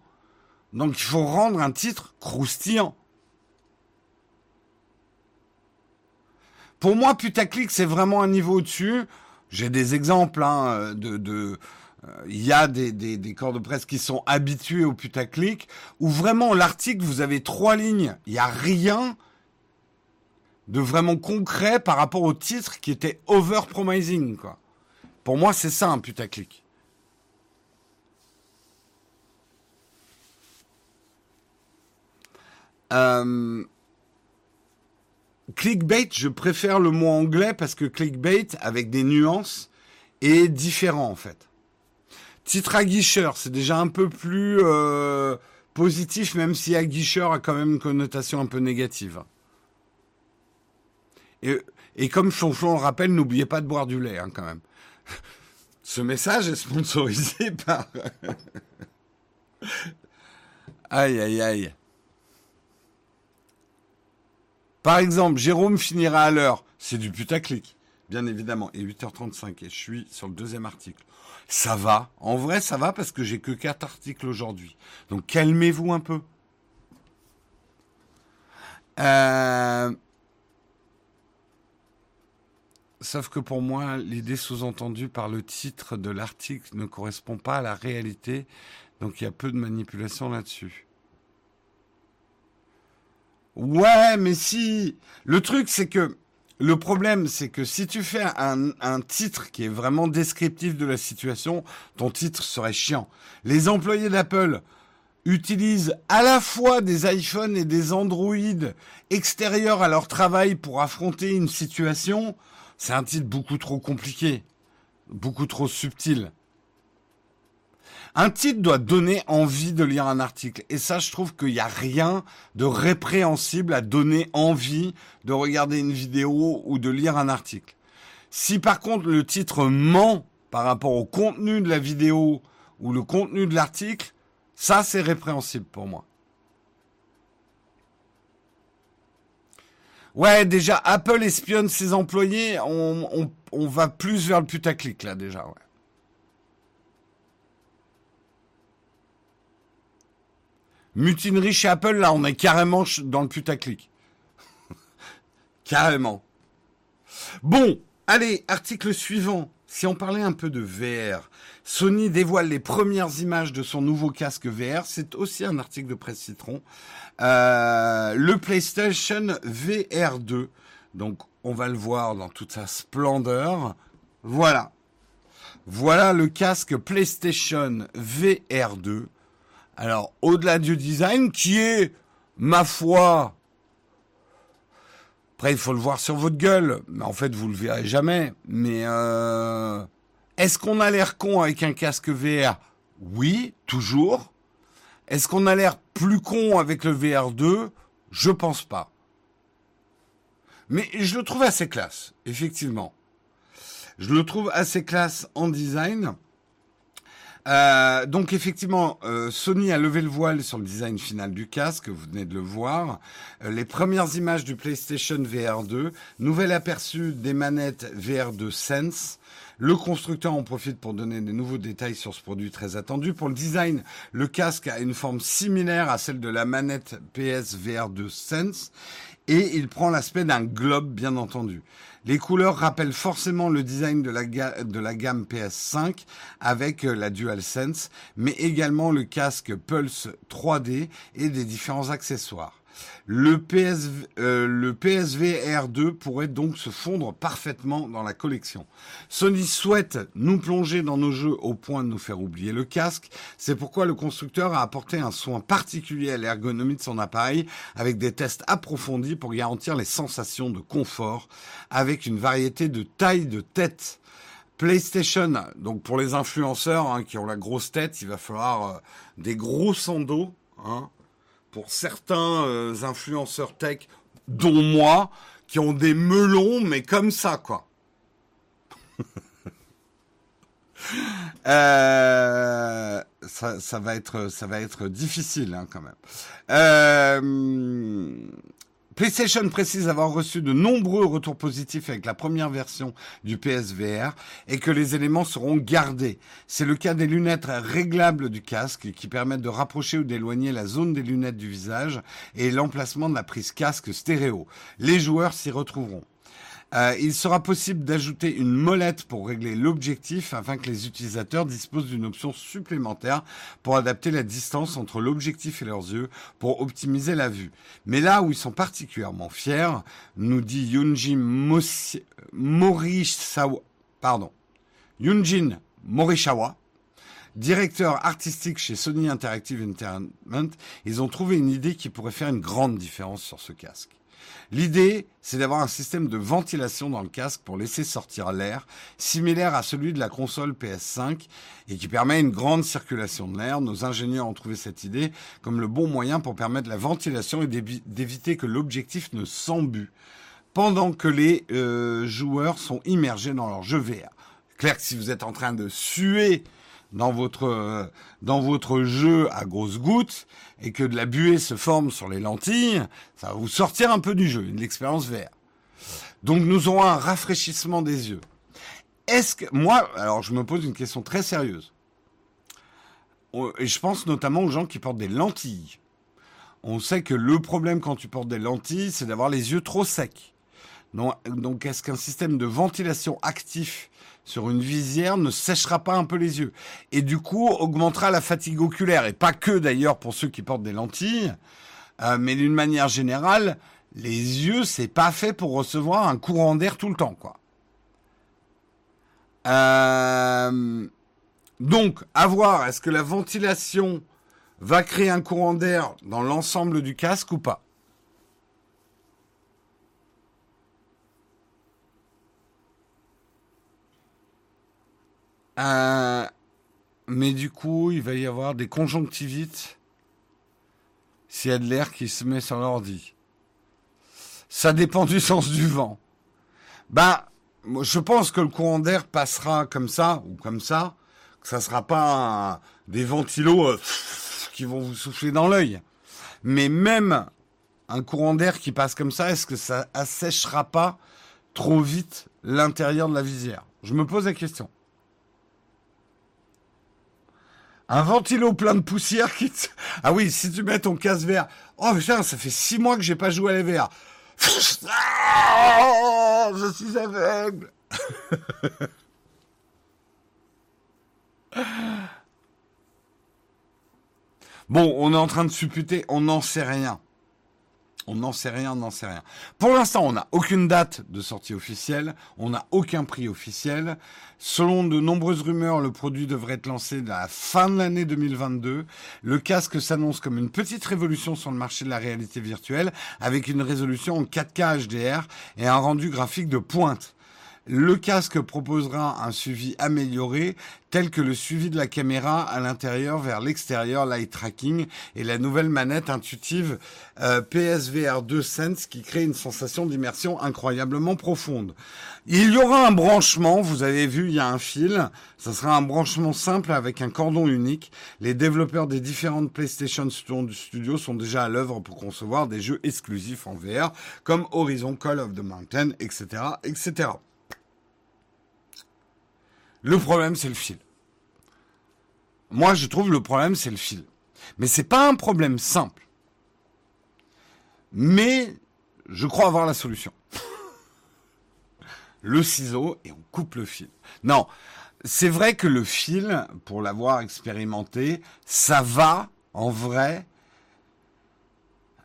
Donc il faut rendre un titre croustillant. Pour moi, putaclic, c'est vraiment un niveau au-dessus. J'ai des exemples hein, de, de euh, il y a des, corps de presse qui sont habitués au putaclic, où vraiment l'article, vous avez trois lignes, il n'y a rien de vraiment concret par rapport au titre qui était over-promising. Pour moi, c'est ça un putaclic. Euh, clickbait, je préfère le mot anglais parce que clickbait, avec des nuances, est différent en fait. Titre aguicheur, c'est déjà un peu plus euh, positif, même si aguicheur a quand même une connotation un peu négative. Et, comme Chonchon le rappelle, n'oubliez pas de boire du lait hein, quand même. Ce message est sponsorisé [LAUGHS] par... [LAUGHS] aïe, aïe, aïe. Par exemple, Jérôme finira à l'heure. C'est du putaclic, bien évidemment. Et 8h35, et je suis sur le deuxième article. Ça va. En vrai, ça va parce que j'ai que quatre articles aujourd'hui. Donc calmez-vous un peu. Euh... Sauf que pour moi, l'idée sous-entendue par le titre de l'article ne correspond pas à la réalité. Donc il y a peu de manipulation là-dessus. Ouais, mais si. Le truc, c'est que le problème, c'est que si tu fais un, titre qui est vraiment descriptif de la situation, ton titre serait chiant. Les employés d'Apple utilisent à la fois des iPhones et des Android extérieurs à leur travail pour affronter une situation. C'est un titre beaucoup trop compliqué, beaucoup trop subtil. Un titre doit donner envie de lire un article. Et ça, je trouve qu'il n'y a rien de répréhensible à donner envie de regarder une vidéo ou de lire un article. Si par contre le titre ment par rapport au contenu de la vidéo ou le contenu de l'article, ça c'est répréhensible pour moi. Ouais, déjà, Apple espionne ses employés, on, va plus vers le putaclic là déjà. Mutinerie chez Apple, là, on est carrément dans le putaclic. [LAUGHS] carrément. Bon, allez, article suivant. Si on parlait un peu de VR, Sony dévoile les premières images de son nouveau casque VR. C'est aussi un article de Presse Citron. Euh, le PlayStation VR 2. Donc, on va le voir dans toute sa splendeur. Voilà. Voilà le casque PlayStation VR 2. Alors, au-delà du design, qui est, ma foi, après, il faut le voir sur votre gueule, mais en fait, vous le verrez jamais. Mais euh, est-ce qu'on a l'air con avec un casque VR Oui, toujours. Est-ce qu'on a l'air plus con avec le VR2 Je pense pas. Mais je le trouve assez classe, effectivement. Je le trouve assez classe en design. Euh, donc effectivement, euh, Sony a levé le voile sur le design final du casque, vous venez de le voir. Euh, les premières images du PlayStation VR 2, nouvel aperçu des manettes VR 2 Sense. Le constructeur en profite pour donner des nouveaux détails sur ce produit très attendu. Pour le design, le casque a une forme similaire à celle de la manette PS VR 2 Sense et il prend l'aspect d'un globe bien entendu. Les couleurs rappellent forcément le design de la, gamme PS5 avec euh, la DualSense, mais également le casque Pulse 3D et des différents accessoires. Le, PS, euh, le PSV R2 pourrait donc se fondre parfaitement dans la collection. Sony souhaite nous plonger dans nos jeux au point de nous faire oublier le casque. C'est pourquoi le constructeur a apporté un soin particulier à l'ergonomie de son appareil avec des tests approfondis pour garantir les sensations de confort avec une variété de tailles de tête. PlayStation, donc pour les influenceurs hein, qui ont la grosse tête, il va falloir euh, des gros sandos. Hein, pour certains euh, influenceurs tech, dont moi, qui ont des melons, mais comme ça, quoi. [LAUGHS] Euh, ça, va être, ça va être difficile hein, quand même. Euh, PlayStation précise avoir reçu de nombreux retours positifs avec la première version du PSVR et que les éléments seront gardés. C'est le cas des lunettes réglables du casque qui permettent de rapprocher ou d'éloigner la zone des lunettes du visage et l'emplacement de la prise casque stéréo. Les joueurs s'y retrouveront. Euh, il sera possible d'ajouter une molette pour régler l'objectif afin que les utilisateurs disposent d'une option supplémentaire pour adapter la distance entre l'objectif et leurs yeux pour optimiser la vue. Mais là où ils sont particulièrement fiers, nous dit Yunjin Morishawa, pardon, Yunjin Morishawa, directeur artistique chez Sony Interactive Entertainment, ils ont trouvé une idée qui pourrait faire une grande différence sur ce casque. L'idée, c'est d'avoir un système de ventilation dans le casque pour laisser sortir l'air, similaire à celui de la console PS5 et qui permet une grande circulation de l'air. Nos ingénieurs ont trouvé cette idée comme le bon moyen pour permettre la ventilation et d'éviter que l'objectif ne s'embue pendant que les euh, joueurs sont immergés dans leur jeu VR. Clair que si vous êtes en train de suer dans votre euh, dans votre jeu à grosses gouttes et que de la buée se forme sur les lentilles, ça va vous sortir un peu du jeu, une expérience vert. Donc nous aurons un rafraîchissement des yeux. Est-ce que moi, alors je me pose une question très sérieuse. Et je pense notamment aux gens qui portent des lentilles. On sait que le problème quand tu portes des lentilles, c'est d'avoir les yeux trop secs. Donc, est-ce qu'un système de ventilation actif sur une visière ne séchera pas un peu les yeux? Et du coup augmentera la fatigue oculaire et pas que d'ailleurs pour ceux qui portent des lentilles, euh, mais d'une manière générale, les yeux c'est pas fait pour recevoir un courant d'air tout le temps quoi. Euh, donc à voir est-ce que la ventilation va créer un courant d'air dans l'ensemble du casque ou pas? Euh, mais du coup, il va y avoir des conjonctivites s'il y a de l'air qui se met sur l'ordi. Ça dépend du [LAUGHS] sens du vent. Ben, je pense que le courant d'air passera comme ça ou comme ça, que ça sera pas des ventilos euh, [LAUGHS] qui vont vous souffler dans l'œil. Mais même un courant d'air qui passe comme ça, est-ce que ça assèchera pas trop vite l'intérieur de la visière? Je me pose la question. Un ventilo plein de poussière qui... Ah oui, si tu mets ton casque vert. Oh putain, ça fait six mois que j'ai pas joué à les verts. Ah, je suis aveugle. [LAUGHS] bon, on est en train de supputer, on n'en sait rien. On n'en sait rien, on n'en sait rien. Pour l'instant, on n'a aucune date de sortie officielle, on n'a aucun prix officiel. Selon de nombreuses rumeurs, le produit devrait être lancé à la fin de l'année 2022. Le casque s'annonce comme une petite révolution sur le marché de la réalité virtuelle, avec une résolution en 4K HDR et un rendu graphique de pointe. Le casque proposera un suivi amélioré, tel que le suivi de la caméra à l'intérieur vers l'extérieur, light tracking, et la nouvelle manette intuitive euh, PSVR 2 Sense qui crée une sensation d'immersion incroyablement profonde. Il y aura un branchement, vous avez vu, il y a un fil. Ça sera un branchement simple avec un cordon unique. Les développeurs des différentes PlayStation Studios sont déjà à l'œuvre pour concevoir des jeux exclusifs en VR, comme Horizon Call of the Mountain, etc., etc. Le problème, c'est le fil. Moi, je trouve le problème, c'est le fil. Mais c'est pas un problème simple. Mais je crois avoir la solution. le ciseau et on coupe le fil. Non, c'est vrai que le fil, pour l'avoir expérimenté, ça va en vrai,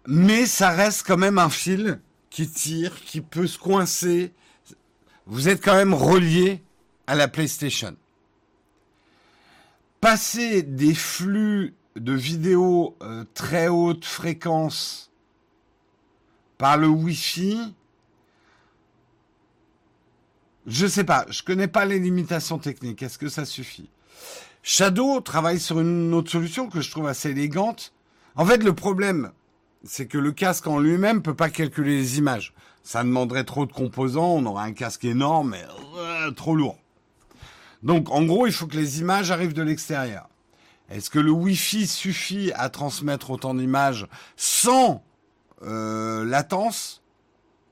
mais ça reste quand même un fil qui tire, qui peut se coincer. Vous êtes quand même relié à la PlayStation. Passer des flux de vidéos euh, très haute fréquence par le Wi-Fi, je sais pas, je connais pas les limitations techniques. Est-ce que ça suffit? Shadow travaille sur une autre solution que je trouve assez élégante. En fait, le problème, c'est que le casque en lui-même peut pas calculer les images. Ça demanderait trop de composants, on aurait un casque énorme, mais euh, trop lourd. Donc en gros, il faut que les images arrivent de l'extérieur. Est-ce que le Wi-Fi suffit à transmettre autant d'images sans euh, latence?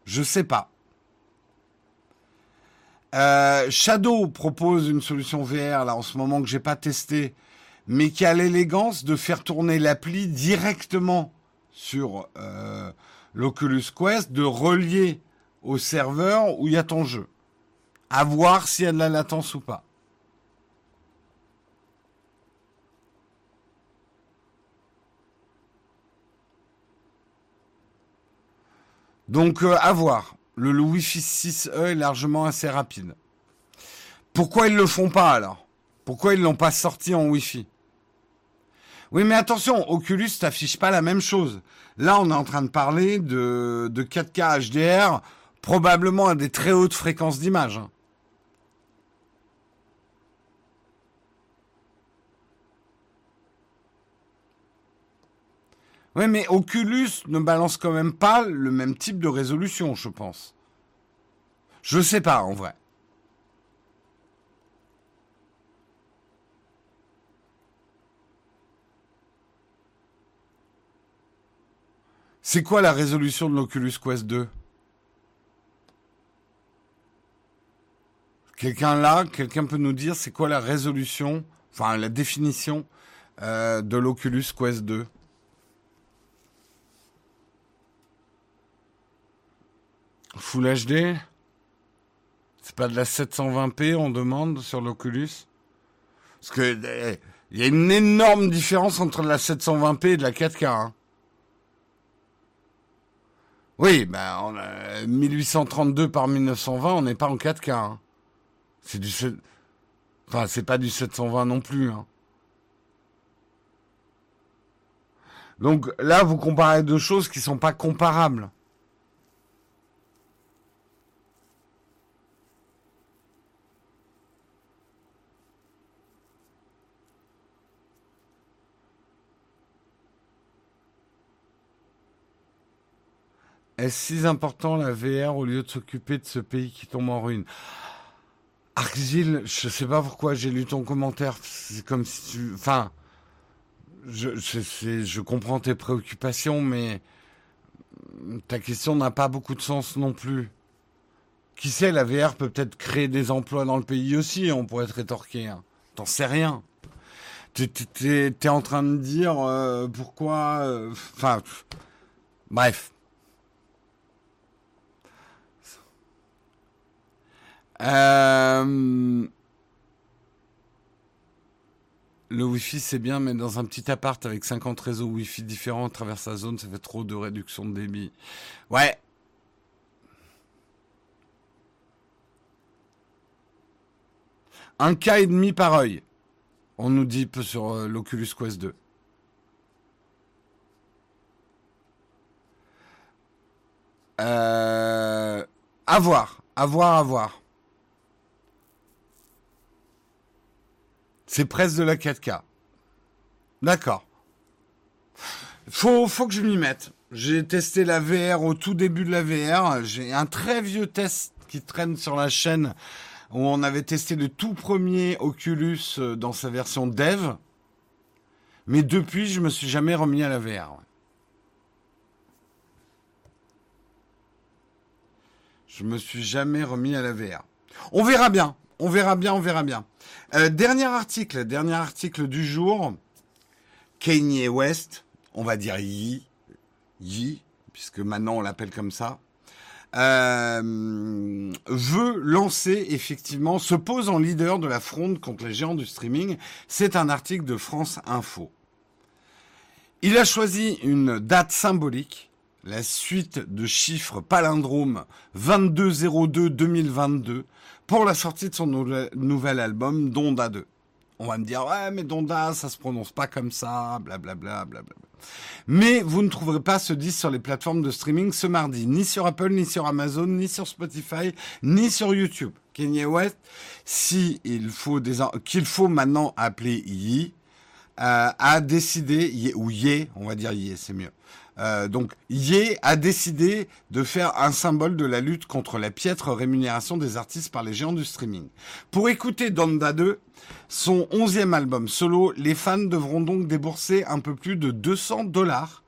Je sais pas. Euh, Shadow propose une solution VR là en ce moment que j'ai pas testé, mais qui a l'élégance de faire tourner l'appli directement sur euh, l'Oculus Quest, de relier au serveur où il y a ton jeu. À voir s'il y a de la latence ou pas. Donc euh, à voir. Le, Wi-Fi 6E est largement assez rapide. Pourquoi ils le font pas alors? Pourquoi ils l'ont pas sorti en Wi-Fi? Oui, mais attention, Oculus t'affiche pas la même chose. Là, on est en train de parler de, de 4K HDR, probablement à des très hautes fréquences d'image. Hein. Oui, mais Oculus ne balance quand même pas le même type de résolution, je pense. Je sais pas, en vrai. C'est quoi la résolution de l'Oculus Quest 2 Quelqu'un là, quelqu'un peut nous dire c'est quoi la résolution, enfin la définition euh, de l'Oculus Quest 2 Full HD C'est pas de la 720p, on demande sur l'Oculus? Parce que eh, il y a une énorme différence entre la 720p et de la 4K. Hein. Oui, ben on a 1832 par 1920, on n'est pas en 4K. Hein. C'est du enfin c'est pas du 720 non plus. Hein. Donc là, vous comparez deux choses qui sont pas comparables. Est-ce si important la VR au lieu de s'occuper de ce pays qui tombe en ruine? Argile, je sais pas pourquoi j'ai lu ton commentaire. C'est comme si tu. Enfin. Je, je, je comprends tes préoccupations, mais ta question n'a pas beaucoup de sens non plus. Qui sait, la VR peut peut-être créer des emplois dans le pays aussi, on pourrait être rétorqué. Hein. T'en sais rien. T'es es, en train de dire euh, pourquoi. Euh, enfin. bref. Euh, le Wi-Fi, c'est bien, mais dans un petit appart avec 50 réseaux Wi-Fi différents à travers sa zone, ça fait trop de réduction de débit. Ouais. Un cas et demi par œil. On nous dit sur euh, l'Oculus Quest 2. Euh, à voir, à voir, à voir. C'est presque de la 4K. D'accord. Faut, faut que je m'y mette. J'ai testé la VR au tout début de la VR. J'ai un très vieux test qui traîne sur la chaîne où on avait testé le tout premier Oculus euh, dans sa version dev. Mais depuis, je me suis jamais remis à la VR. Je me suis jamais remis à la VR. On verra bien. On verra bien, on verra bien. Euh, dernier article, dernier article du jour. Kanye West, on va dire Yi, Yi, puisque maintenant on l'appelle comme ça, euh, veut lancer effectivement, se pose en leader de la fronde contre les géants du streaming. C'est un article de France Info. Il a choisi une date symbolique, la suite de chiffres palindromes 2202-2022 pour la sortie de son nouvel album Donda 2. On va me dire, ouais, mais Donda, ça se prononce pas comme ça, blablabla, blablabla. Mais vous ne trouverez pas ce disque sur les plateformes de streaming ce mardi, ni sur Apple, ni sur Amazon, ni sur Spotify, ni sur YouTube. Kanye West, si il faut qu'il faut maintenant appeler Yi, euh, a décidé, ou Ye, on va dire Ye, c'est mieux, euh, donc, Ye a décidé de faire un symbole de la lutte contre la piètre rémunération des artistes par les géants du streaming. Pour écouter Donda 2, son onzième album solo, les fans devront donc débourser un peu plus de 200 dollars,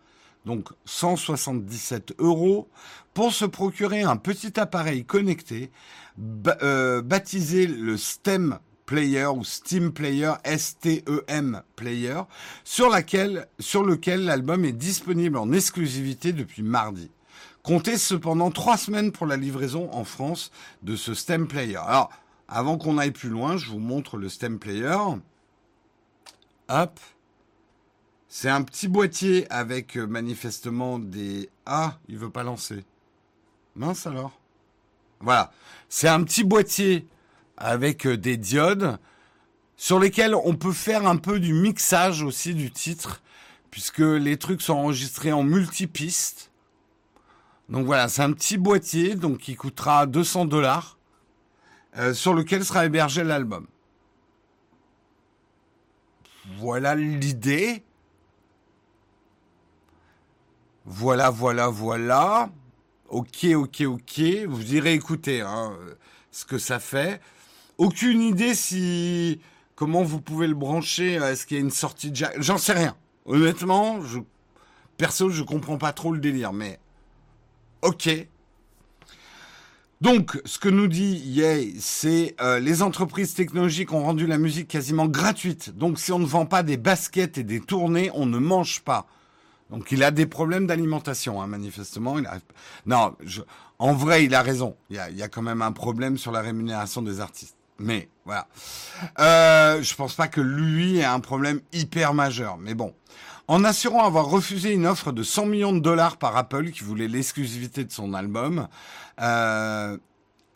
donc 177 euros, pour se procurer un petit appareil connecté euh, baptisé le STEM Player ou Steam Player, S-T-E-M Player, sur, laquelle, sur lequel l'album est disponible en exclusivité depuis mardi. Comptez cependant trois semaines pour la livraison en France de ce Stem Player. Alors, avant qu'on aille plus loin, je vous montre le Stem Player. Hop. C'est un petit boîtier avec euh, manifestement des... Ah, il veut pas lancer. Mince alors. Voilà. C'est un petit boîtier avec euh, des diodes sur lesquelles on peut faire un peu du mixage aussi du titre, puisque les trucs sont enregistrés en multipiste. Donc voilà, c'est un petit boîtier donc qui coûtera 200 dollars, euh, sur lequel sera hébergé l'album. Voilà l'idée. Voilà, voilà, voilà. Ok, ok, ok. Vous direz, écoutez, hein, ce que ça fait. Aucune idée si comment vous pouvez le brancher. Est-ce qu'il y a une sortie de jack J'en sais rien. Honnêtement, je perso, je comprends pas trop le délire, mais ok. Donc, ce que nous dit Yay, c'est euh, les entreprises technologiques ont rendu la musique quasiment gratuite. Donc, si on ne vend pas des baskets et des tournées, on ne mange pas. Donc, il a des problèmes d'alimentation, hein, manifestement. Non, en vrai, il a raison. Il y a quand même un problème sur la rémunération des artistes. Mais voilà. Euh, je pense pas que lui ait un problème hyper majeur. Mais bon. En assurant avoir refusé une offre de 100 millions de dollars par Apple qui voulait l'exclusivité de son album, euh,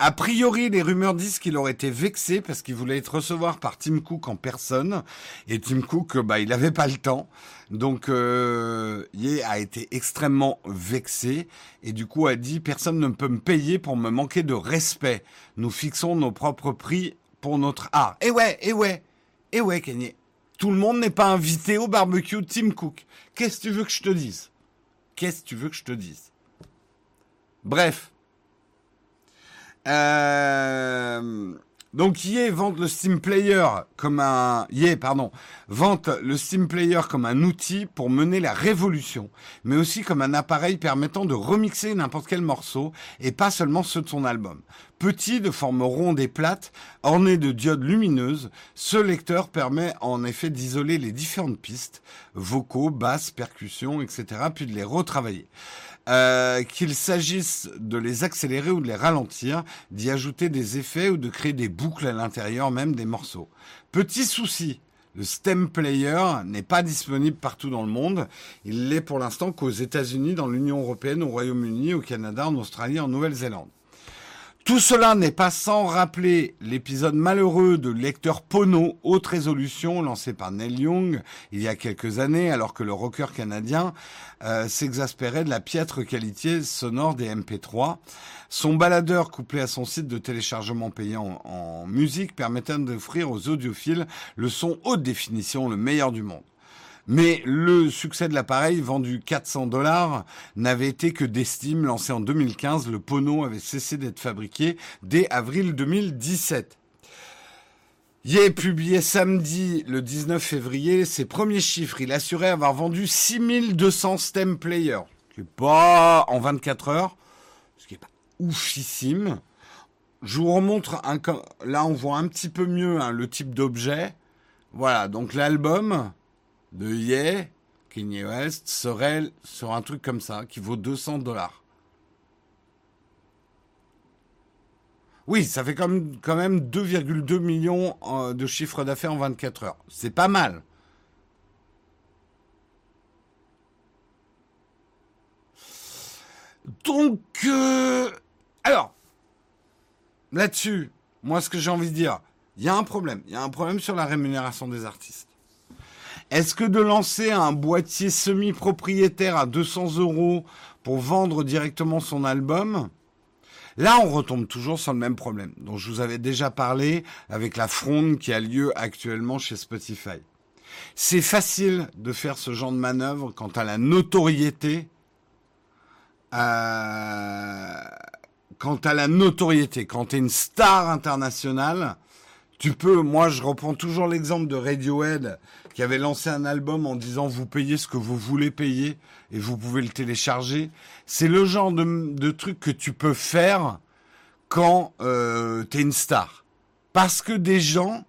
a priori, les rumeurs disent qu'il aurait été vexé parce qu'il voulait être recevoir par Tim Cook en personne. Et Tim Cook, bah, il n'avait pas le temps. Donc, euh, Ye a été extrêmement vexé et du coup a dit personne ne peut me payer pour me manquer de respect. Nous fixons nos propres prix pour notre art. Et ouais, et ouais, et ouais, Kenny. Tout le monde n'est pas invité au barbecue Tim Cook. Qu'est-ce que tu veux que je te dise? Qu'est-ce que tu veux que je te dise? Bref. Euh, donc EA vante le Steam Player comme un EA, pardon, vante le Steam Player comme un outil pour mener la révolution, mais aussi comme un appareil permettant de remixer n'importe quel morceau et pas seulement ceux de son album. Petit, de forme ronde et plate, orné de diodes lumineuses, ce lecteur permet en effet d'isoler les différentes pistes, vocaux, basses, percussions, etc., puis de les retravailler. Euh, qu'il s'agisse de les accélérer ou de les ralentir, d'y ajouter des effets ou de créer des boucles à l'intérieur même des morceaux. Petit souci, le stem player n'est pas disponible partout dans le monde. Il l'est pour l'instant qu'aux États-Unis, dans l'Union européenne, au Royaume-Uni, au Canada, en Australie, en Nouvelle-Zélande. Tout cela n'est pas sans rappeler l'épisode malheureux de lecteur Pono haute résolution lancé par Neil Young il y a quelques années alors que le rocker canadien euh, s'exaspérait de la piètre qualité sonore des MP3. Son baladeur couplé à son site de téléchargement payant en musique permettait d'offrir aux audiophiles le son haute définition le meilleur du monde. Mais le succès de l'appareil, vendu 400 dollars, n'avait été que d'estime. Lancé en 2015, le Pono avait cessé d'être fabriqué dès avril 2017. Il est publié samedi, le 19 février, ses premiers chiffres. Il assurait avoir vendu 6200 stem players. Ce qui est pas en 24 heures, ce qui est pas oufissime. Je vous remontre un, là on voit un petit peu mieux hein, le type d'objet. Voilà, donc l'album, de Ye, Kanye West, serait sur un truc comme ça, qui vaut 200 dollars. Oui, ça fait quand même, quand même 2,2 millions euh, de chiffre d'affaires en 24 heures. C'est pas mal. Donc, euh, alors, là-dessus, moi, ce que j'ai envie de dire, il y a un problème. Il y a un problème sur la rémunération des artistes. Est-ce que de lancer un boîtier semi-propriétaire à 200 euros pour vendre directement son album, là on retombe toujours sur le même problème dont je vous avais déjà parlé avec la fronde qui a lieu actuellement chez Spotify. C'est facile de faire ce genre de manœuvre quant à la notoriété. Euh, quant à la notoriété, quand tu es une star internationale, tu peux, moi je reprends toujours l'exemple de Radiohead qui avait lancé un album en disant vous payez ce que vous voulez payer et vous pouvez le télécharger. C'est le genre de, de, truc que tu peux faire quand euh, tu es une star. Parce que des gens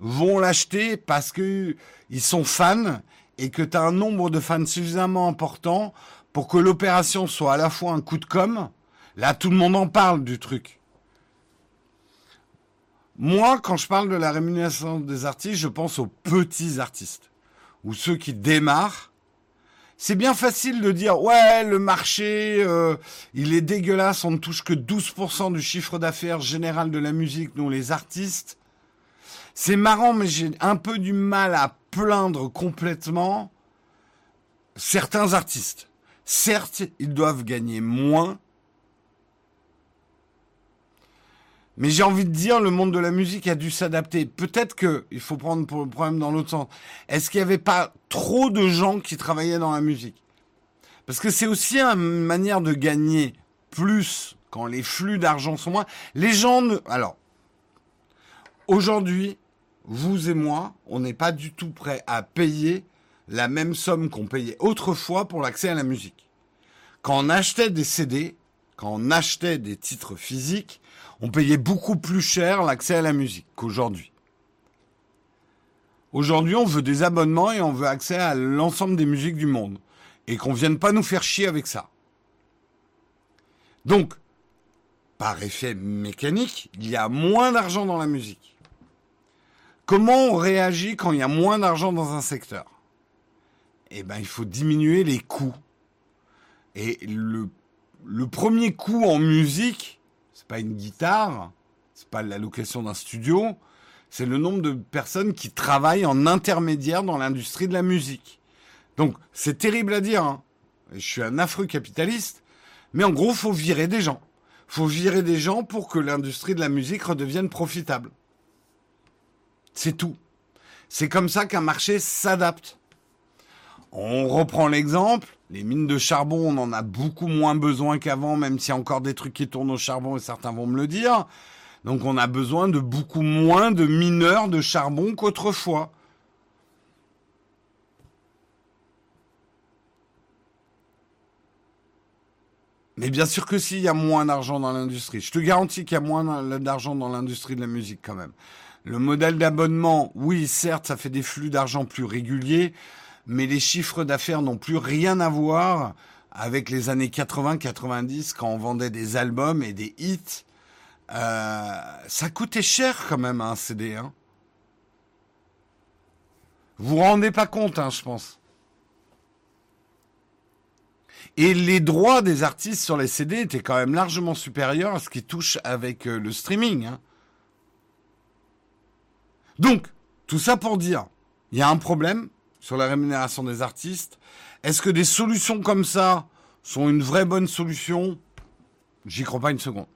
vont l'acheter parce que ils sont fans et que tu as un nombre de fans suffisamment important pour que l'opération soit à la fois un coup de com'. Là, tout le monde en parle du truc. Moi, quand je parle de la rémunération des artistes, je pense aux petits artistes ou ceux qui démarrent. C'est bien facile de dire ouais le marché euh, il est dégueulasse, on ne touche que 12% du chiffre d'affaires général de la musique, nous les artistes. C'est marrant, mais j'ai un peu du mal à plaindre complètement certains artistes. Certes, ils doivent gagner moins, Mais j'ai envie de dire, le monde de la musique a dû s'adapter. Peut-être que il faut prendre le problème dans l'autre sens. Est-ce qu'il n'y avait pas trop de gens qui travaillaient dans la musique? Parce que c'est aussi une manière de gagner plus quand les flux d'argent sont moins. Les gens ne... Alors, aujourd'hui, vous et moi, on n'est pas du tout prêt à payer la même somme qu'on payait autrefois pour l'accès à la musique. Quand on achetait des CD, quand on achetait des titres physiques, on payait beaucoup plus cher l'accès à la musique qu'aujourd'hui. Aujourd'hui, on veut des abonnements et on veut accès à l'ensemble des musiques du monde. Et qu'on vienne pas nous faire chier avec ça. Donc, par effet mécanique, il y a moins d'argent dans la musique. Comment on réagit quand il y a moins d'argent dans un secteur? Eh ben, il faut diminuer les coûts. Et le, le premier coût en musique, pas une guitare, c'est pas la location d'un studio, c'est le nombre de personnes qui travaillent en intermédiaire dans l'industrie de la musique. Donc, c'est terrible à dire. Hein. Je suis un affreux capitaliste, mais en gros, faut virer des gens. Faut virer des gens pour que l'industrie de la musique redevienne profitable. C'est tout. C'est comme ça qu'un marché s'adapte. On reprend l'exemple Les mines de charbon, on en a beaucoup moins besoin qu'avant, même s'il y a encore des trucs qui tournent au charbon et certains vont me le dire. Donc on a besoin de beaucoup moins de mineurs de charbon qu'autrefois. Mais bien sûr que si, il y a moins d'argent dans l'industrie. Je te garantis qu'il y a moins d'argent dans l'industrie de la musique quand même. Le modèle d'abonnement, oui, certes, ça fait des flux d'argent plus réguliers, mais les chiffres d'affaires n'ont plus rien à voir avec les années 80-90 quand on vendait des albums et des hits. Euh, ça coûtait cher quand même un CD. Hein. Vous vous rendez pas compte, hein, je pense. Et les droits des artistes sur les CD étaient quand même largement supérieurs à ce qui touche avec euh, le streaming. Hein. Donc, tout ça pour dire, il y a un problème sur la rémunération des artistes. Est-ce que des solutions comme ça sont une vraie bonne solution? J'y crois pas une seconde.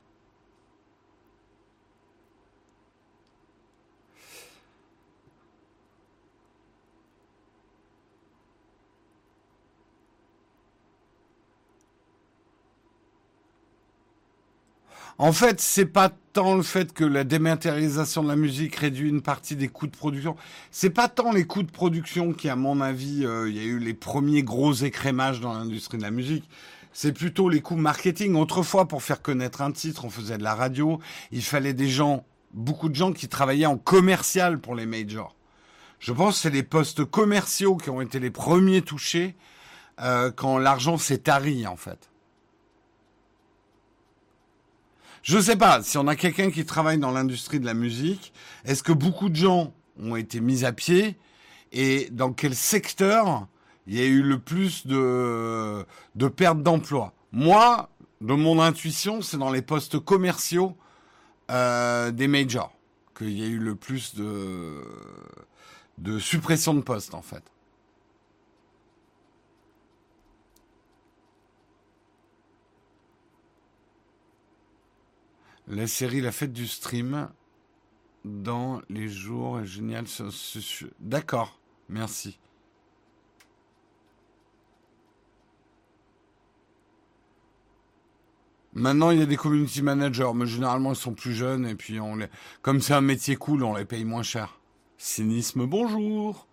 En fait, c'est pas tant le fait que la dématérialisation de la musique réduit une partie des coûts de production. C'est pas tant les coûts de production qui, à mon avis, euh, il y a eu les premiers gros écrémages dans l'industrie de la musique. C'est plutôt les coûts marketing. Autrefois, pour faire connaître un titre, on faisait de la radio. Il fallait des gens, beaucoup de gens qui travaillaient en commercial pour les majors. Je pense que c'est les postes commerciaux qui ont été les premiers touchés euh, quand l'argent s'est tari, en fait. Je ne sais pas si on a quelqu'un qui travaille dans l'industrie de la musique. Est-ce que beaucoup de gens ont été mis à pied et dans quel secteur il y a eu le plus de, de pertes d'emploi Moi, de mon intuition, c'est dans les postes commerciaux euh, des majors qu'il y a eu le plus de, de suppression de postes en fait. La série La fête du stream dans les jours génial. D'accord, merci. Maintenant, il y a des community managers, mais généralement, ils sont plus jeunes et puis on les... comme c'est un métier cool, on les paye moins cher. Cynisme, bonjour.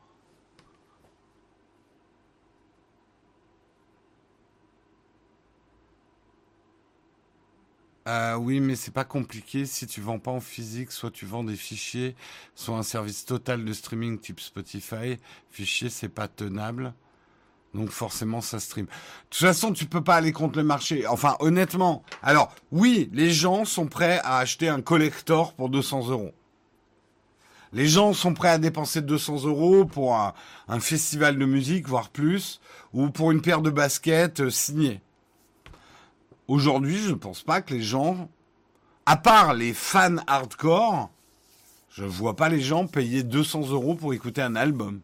Euh, oui, mais c'est pas compliqué. Si tu vends pas en physique, soit tu vends des fichiers, soit un service total de streaming type Spotify. Fichier, c'est pas tenable. Donc forcément, ça stream. De toute façon, tu peux pas aller contre le marché. Enfin, honnêtement. Alors, oui, les gens sont prêts à acheter un collector pour 200 euros. Les gens sont prêts à dépenser 200 euros pour un, festival de musique, voire plus, ou pour une paire de baskets euh, signées. Aujourd'hui, je ne pense pas que les gens, à part les fans hardcore, je ne vois pas les gens payer 200 euros pour écouter un album.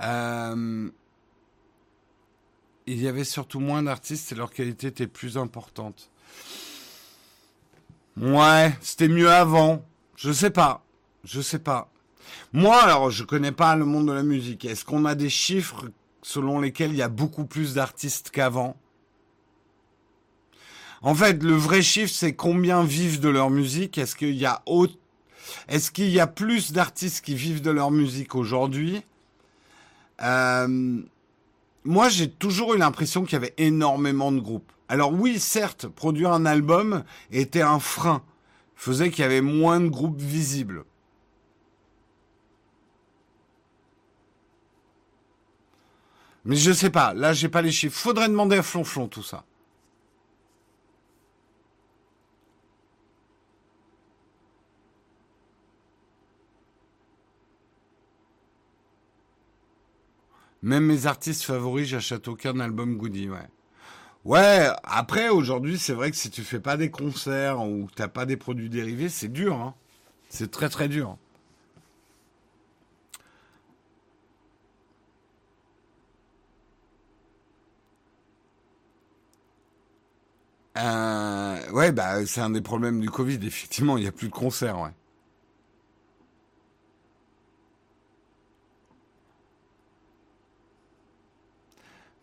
Euh, il y avait surtout moins d'artistes et leur qualité était plus importante. Ouais, c'était mieux avant. Je sais pas. Je sais pas. Moi, alors, je connais pas le monde de la musique. Est-ce qu'on a des chiffres selon lesquels il y a beaucoup plus d'artistes qu'avant? En fait, le vrai chiffre, c'est combien vivent de leur musique. Est-ce qu'il y a est-ce qu'il y a plus d'artistes qui vivent de leur musique aujourd'hui? Euh... Moi, j'ai toujours eu l'impression qu'il y avait énormément de groupes. Alors oui, certes, produire un album était un frein, faisait qu'il y avait moins de groupes visibles. Mais je sais pas, là j'ai pas les chiffres. Faudrait demander à Flonflon tout ça. Même mes artistes favoris, j'achète aucun album Goody, ouais. Ouais, après, aujourd'hui, c'est vrai que si tu fais pas des concerts ou que t'as pas des produits dérivés, c'est dur, hein. C'est très très dur. Euh, ouais, bah, c'est un des problèmes du Covid. [LAUGHS] Effectivement, il n'y a plus de concerts, ouais.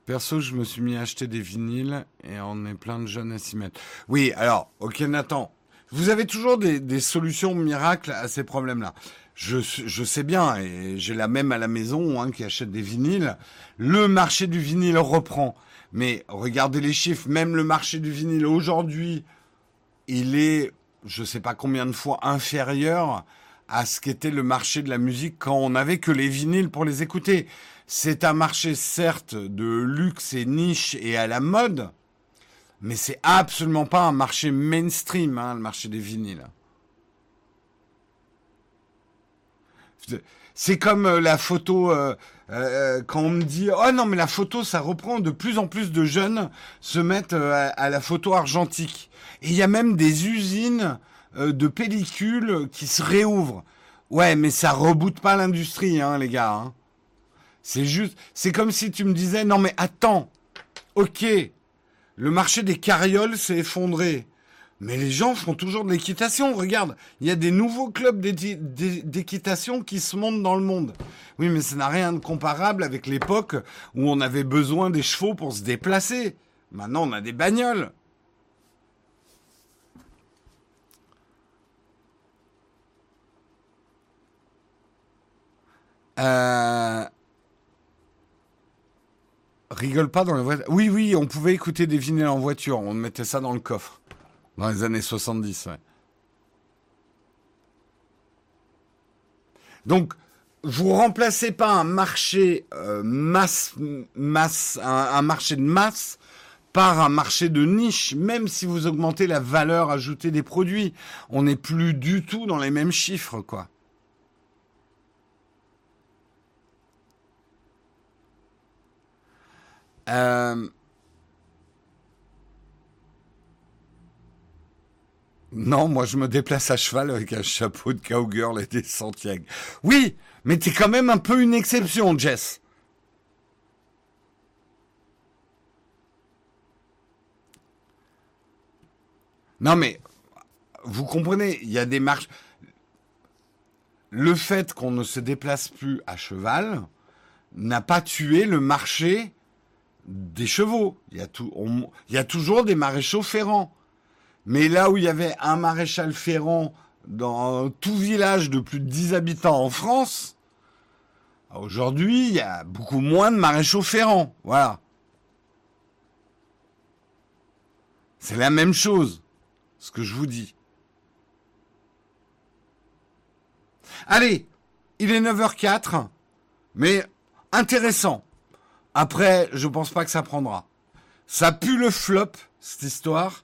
Perso, je me suis mis à acheter des vinyles et on est plein de jeunes à s'y mettre. Oui, alors, ok Nathan, vous avez toujours des, solutions miracles à ces problèmes-là. Je, sais bien, et j'ai la même à la maison hein, qui achète des vinyles. Le marché du vinyle reprend. Mais regardez les chiffres, même le marché du vinyle aujourd'hui, il est, je sais pas combien de fois inférieur à ce qu'était le marché de la musique quand on n'avait que les vinyles pour les écouter. C'est un marché certes de luxe et niche et à la mode, mais c'est absolument pas un marché mainstream, hein, le marché des vinyles. C'est comme euh, la photo, euh, euh, quand on me dit oh non mais la photo ça reprend, de plus en plus de jeunes se mettent à, la photo argentique. Et il y a même des usines de pellicules qui se réouvrent. Ouais mais ça reboot pas l'industrie hein les gars. Hein. C'est juste, c'est comme si tu me disais non mais attends, ok, le marché des carrioles s'est effondré. Mais les gens font toujours de l'équitation. Regarde, il y a des nouveaux clubs d'équitation qui se montent dans le monde. Oui, mais ça n'a rien de comparable avec l'époque où on avait besoin des chevaux pour se déplacer. Maintenant, on a des bagnoles. Euh... Rigole pas dans la voiture. Oui, oui, on pouvait écouter des vinyles en voiture. On mettait ça dans le coffre. Dans les années 70, ouais. Donc, vous remplacez pas un marché euh, un, marché de masse par un marché de niche, même si vous augmentez la valeur ajoutée des produits. On n'est plus du tout dans les mêmes chiffres, quoi. Euh... Non, moi je me déplace à cheval avec un chapeau de cowgirl et des Santiago. Oui, mais t'es quand même un peu une exception, Jess. Non mais, vous comprenez, il y a des marches. Le fait qu'on ne se déplace plus à cheval n'a pas tué le marché des chevaux. Il y a, toujours des maréchaux ferrants. Mais là où il y avait un maréchal ferrant dans tout village de plus de 10 habitants en France, aujourd'hui, il y a beaucoup moins de maréchaux ferrants. Voilà. C'est la même chose, ce que je vous dis. Allez, il est 9h04, mais intéressant. Après, je pense pas que ça prendra. Ça pue le flop, cette histoire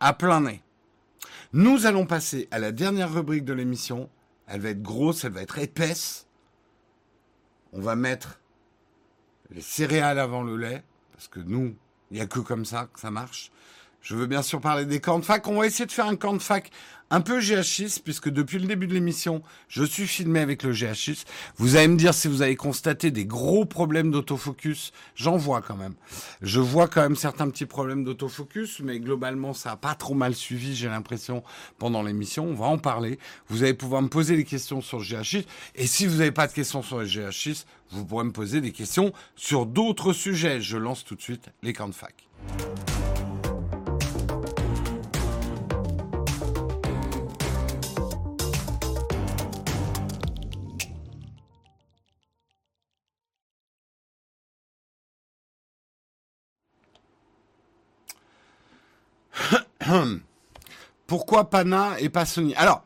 à plein nez. Nous allons passer à la dernière rubrique de l'émission. Elle va être grosse, elle va être épaisse. On va mettre les céréales avant le lait, parce que nous, il n'y a que comme ça que ça marche. Je veux bien sûr parler des camps de fac. On va essayer de faire un camp de fac un peu GH6, puisque depuis le début de l'émission, je suis filmé avec le GH6. Vous allez me dire si vous avez constaté des gros problèmes d'autofocus. J'en vois quand même. Je vois quand même certains petits problèmes d'autofocus, mais globalement, ça a pas trop mal suivi, j'ai l'impression, pendant l'émission. On va en parler. Vous allez pouvoir me poser des questions sur le GH6. Et si vous n'avez pas de questions sur le GH6, vous pourrez me poser des questions sur d'autres sujets. Je lance tout de suite les camps de fac. [COUGHS] Pourquoi Pana et pas Sony? Alors,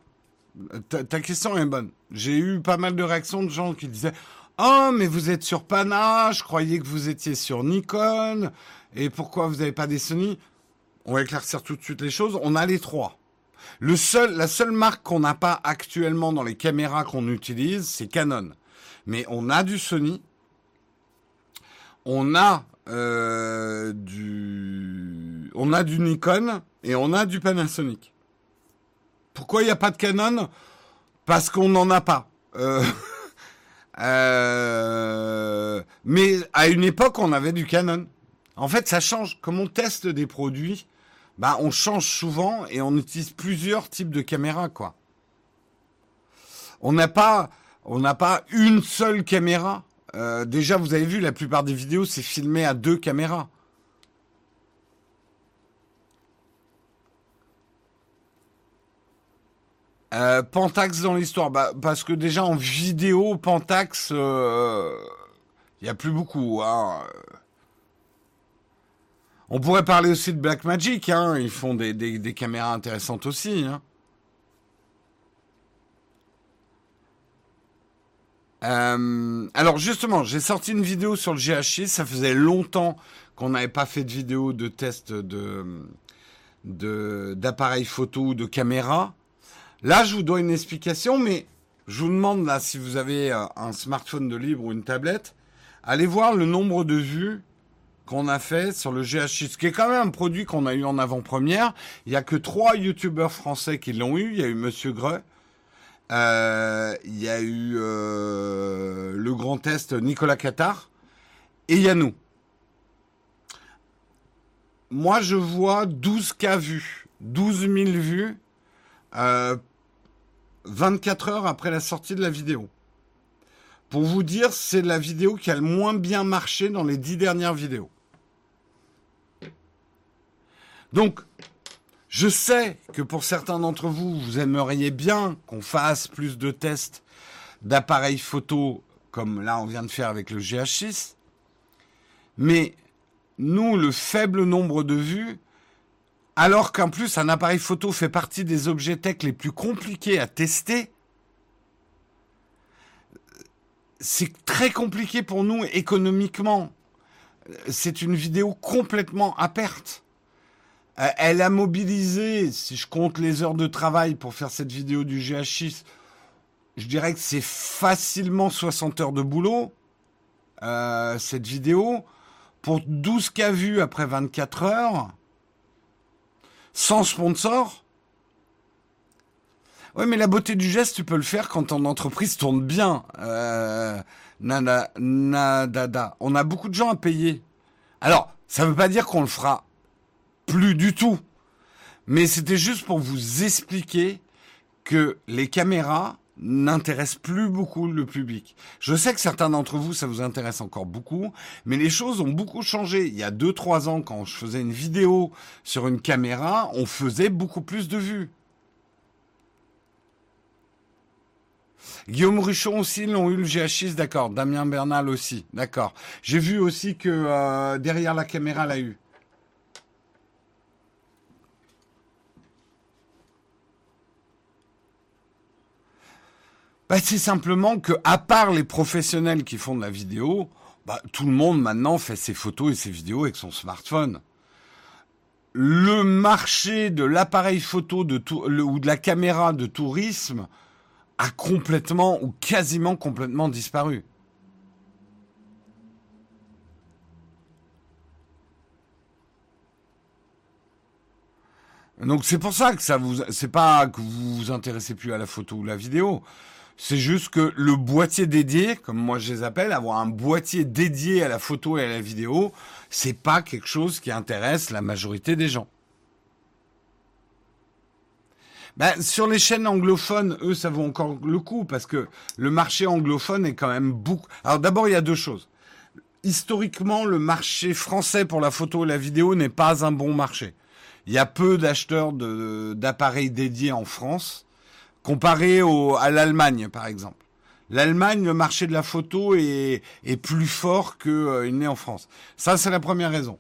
ta, question est bonne. J'ai eu pas mal de réactions de gens qui disaient Oh, mais vous êtes sur Pana, je croyais que vous étiez sur Nikon, et pourquoi vous n'avez pas des Sony? On va éclaircir tout de suite les choses. On a les trois. Le seul, la seule marque qu'on n'a pas actuellement dans les caméras qu'on utilise, c'est Canon. Mais on a du Sony, on a euh, du, on a du Nikon et on a du Panasonic. Pourquoi il n'y a pas de Canon? Parce qu'on n'en a pas. Euh, [LAUGHS] euh, mais à une époque, on avait du Canon. En fait, ça change. Comme on teste des produits, bah, on change souvent et on utilise plusieurs types de caméras, quoi. On n'a pas, une seule caméra. Euh, déjà, vous avez vu, la plupart des vidéos, c'est filmé à deux caméras. Euh, Pentax dans l'histoire, bah, parce que déjà en vidéo, Pentax, il euh, y a plus beaucoup. Hein. On pourrait parler aussi de Blackmagic, hein. ils font des, caméras intéressantes aussi. Hein. Euh, alors justement, j'ai sorti une vidéo sur le GH6, ça faisait longtemps qu'on n'avait pas fait de vidéo de test de d'appareil photo ou de caméra. Là, je vous dois une explication, mais je vous demande là si vous avez euh, un smartphone de libre ou une tablette, allez voir le nombre de vues qu'on a fait sur le GH6, qui est quand même un produit qu'on a eu en avant-première. Il y a que trois youtubeurs français qui l'ont eu. Il y a eu Monsieur Greux, euh, il y a eu euh, le grand test Nicolas Qatar, et il y a nous. Moi, je vois 12 cas vus, 12 000 vues, euh, 24 heures après la sortie de la vidéo. Pour vous dire, c'est la vidéo qui a le moins bien marché dans les 10 dernières vidéos. Donc, je sais que pour certains d'entre vous, vous aimeriez bien qu'on fasse plus de tests d'appareils photo comme là on vient de faire avec le GH6. Mais nous, le faible nombre de vues, alors qu'en plus un appareil photo fait partie des objets tech les plus compliqués à tester, c'est très compliqué pour nous économiquement. C'est une vidéo complètement à perte. Euh, elle a mobilisé, si je compte les heures de travail pour faire cette vidéo du GH6, je dirais que c'est facilement 60 heures de boulot, euh, cette vidéo. Pour 12 cas vus après 24 heures, sans sponsor. Oui, mais la beauté du geste, tu peux le faire quand ton entreprise tourne bien. Euh, nada, On a beaucoup de gens à payer. Alors, ça ne veut pas dire qu'on le fera plus du tout. Mais c'était juste pour vous expliquer que les caméras, n'intéresse plus beaucoup le public. Je sais que certains d'entre vous, ça vous intéresse encore beaucoup, mais les choses ont beaucoup changé. Il y a 2-3 ans, quand je faisais une vidéo sur une caméra, on faisait beaucoup plus de vues. Guillaume Ruchon aussi l'ont eu le GH6, d'accord. Damien Bernal aussi, d'accord. J'ai vu aussi que euh, derrière la caméra l'a eu. Bah, C'est simplement que, à part les professionnels qui font de la vidéo, bah, tout le monde maintenant fait ses photos et ses vidéos avec son smartphone. Le marché de l'appareil photo de ou de la caméra de tourisme a complètement ou quasiment complètement disparu. Donc c'est pour ça que ça vous, c'est pas que vous vous intéressez plus à la photo ou la vidéo, c'est juste que le boîtier dédié, comme moi je les appelle, avoir un boîtier dédié à la photo et à la vidéo, c'est pas quelque chose qui intéresse la majorité des gens. Ben, sur les chaînes anglophones, eux, ça vaut encore le coup parce que le marché anglophone est quand même beaucoup. Alors d'abord, il y a deux choses. Historiquement, le marché français pour la photo et la vidéo n'est pas un bon marché. Il y a peu d'acheteurs d'appareils dédiés en France comparé à l'Allemagne, par exemple. L'Allemagne, le marché de la photo est, est plus fort qu'il euh, n'est en France. Ça, c'est la première raison.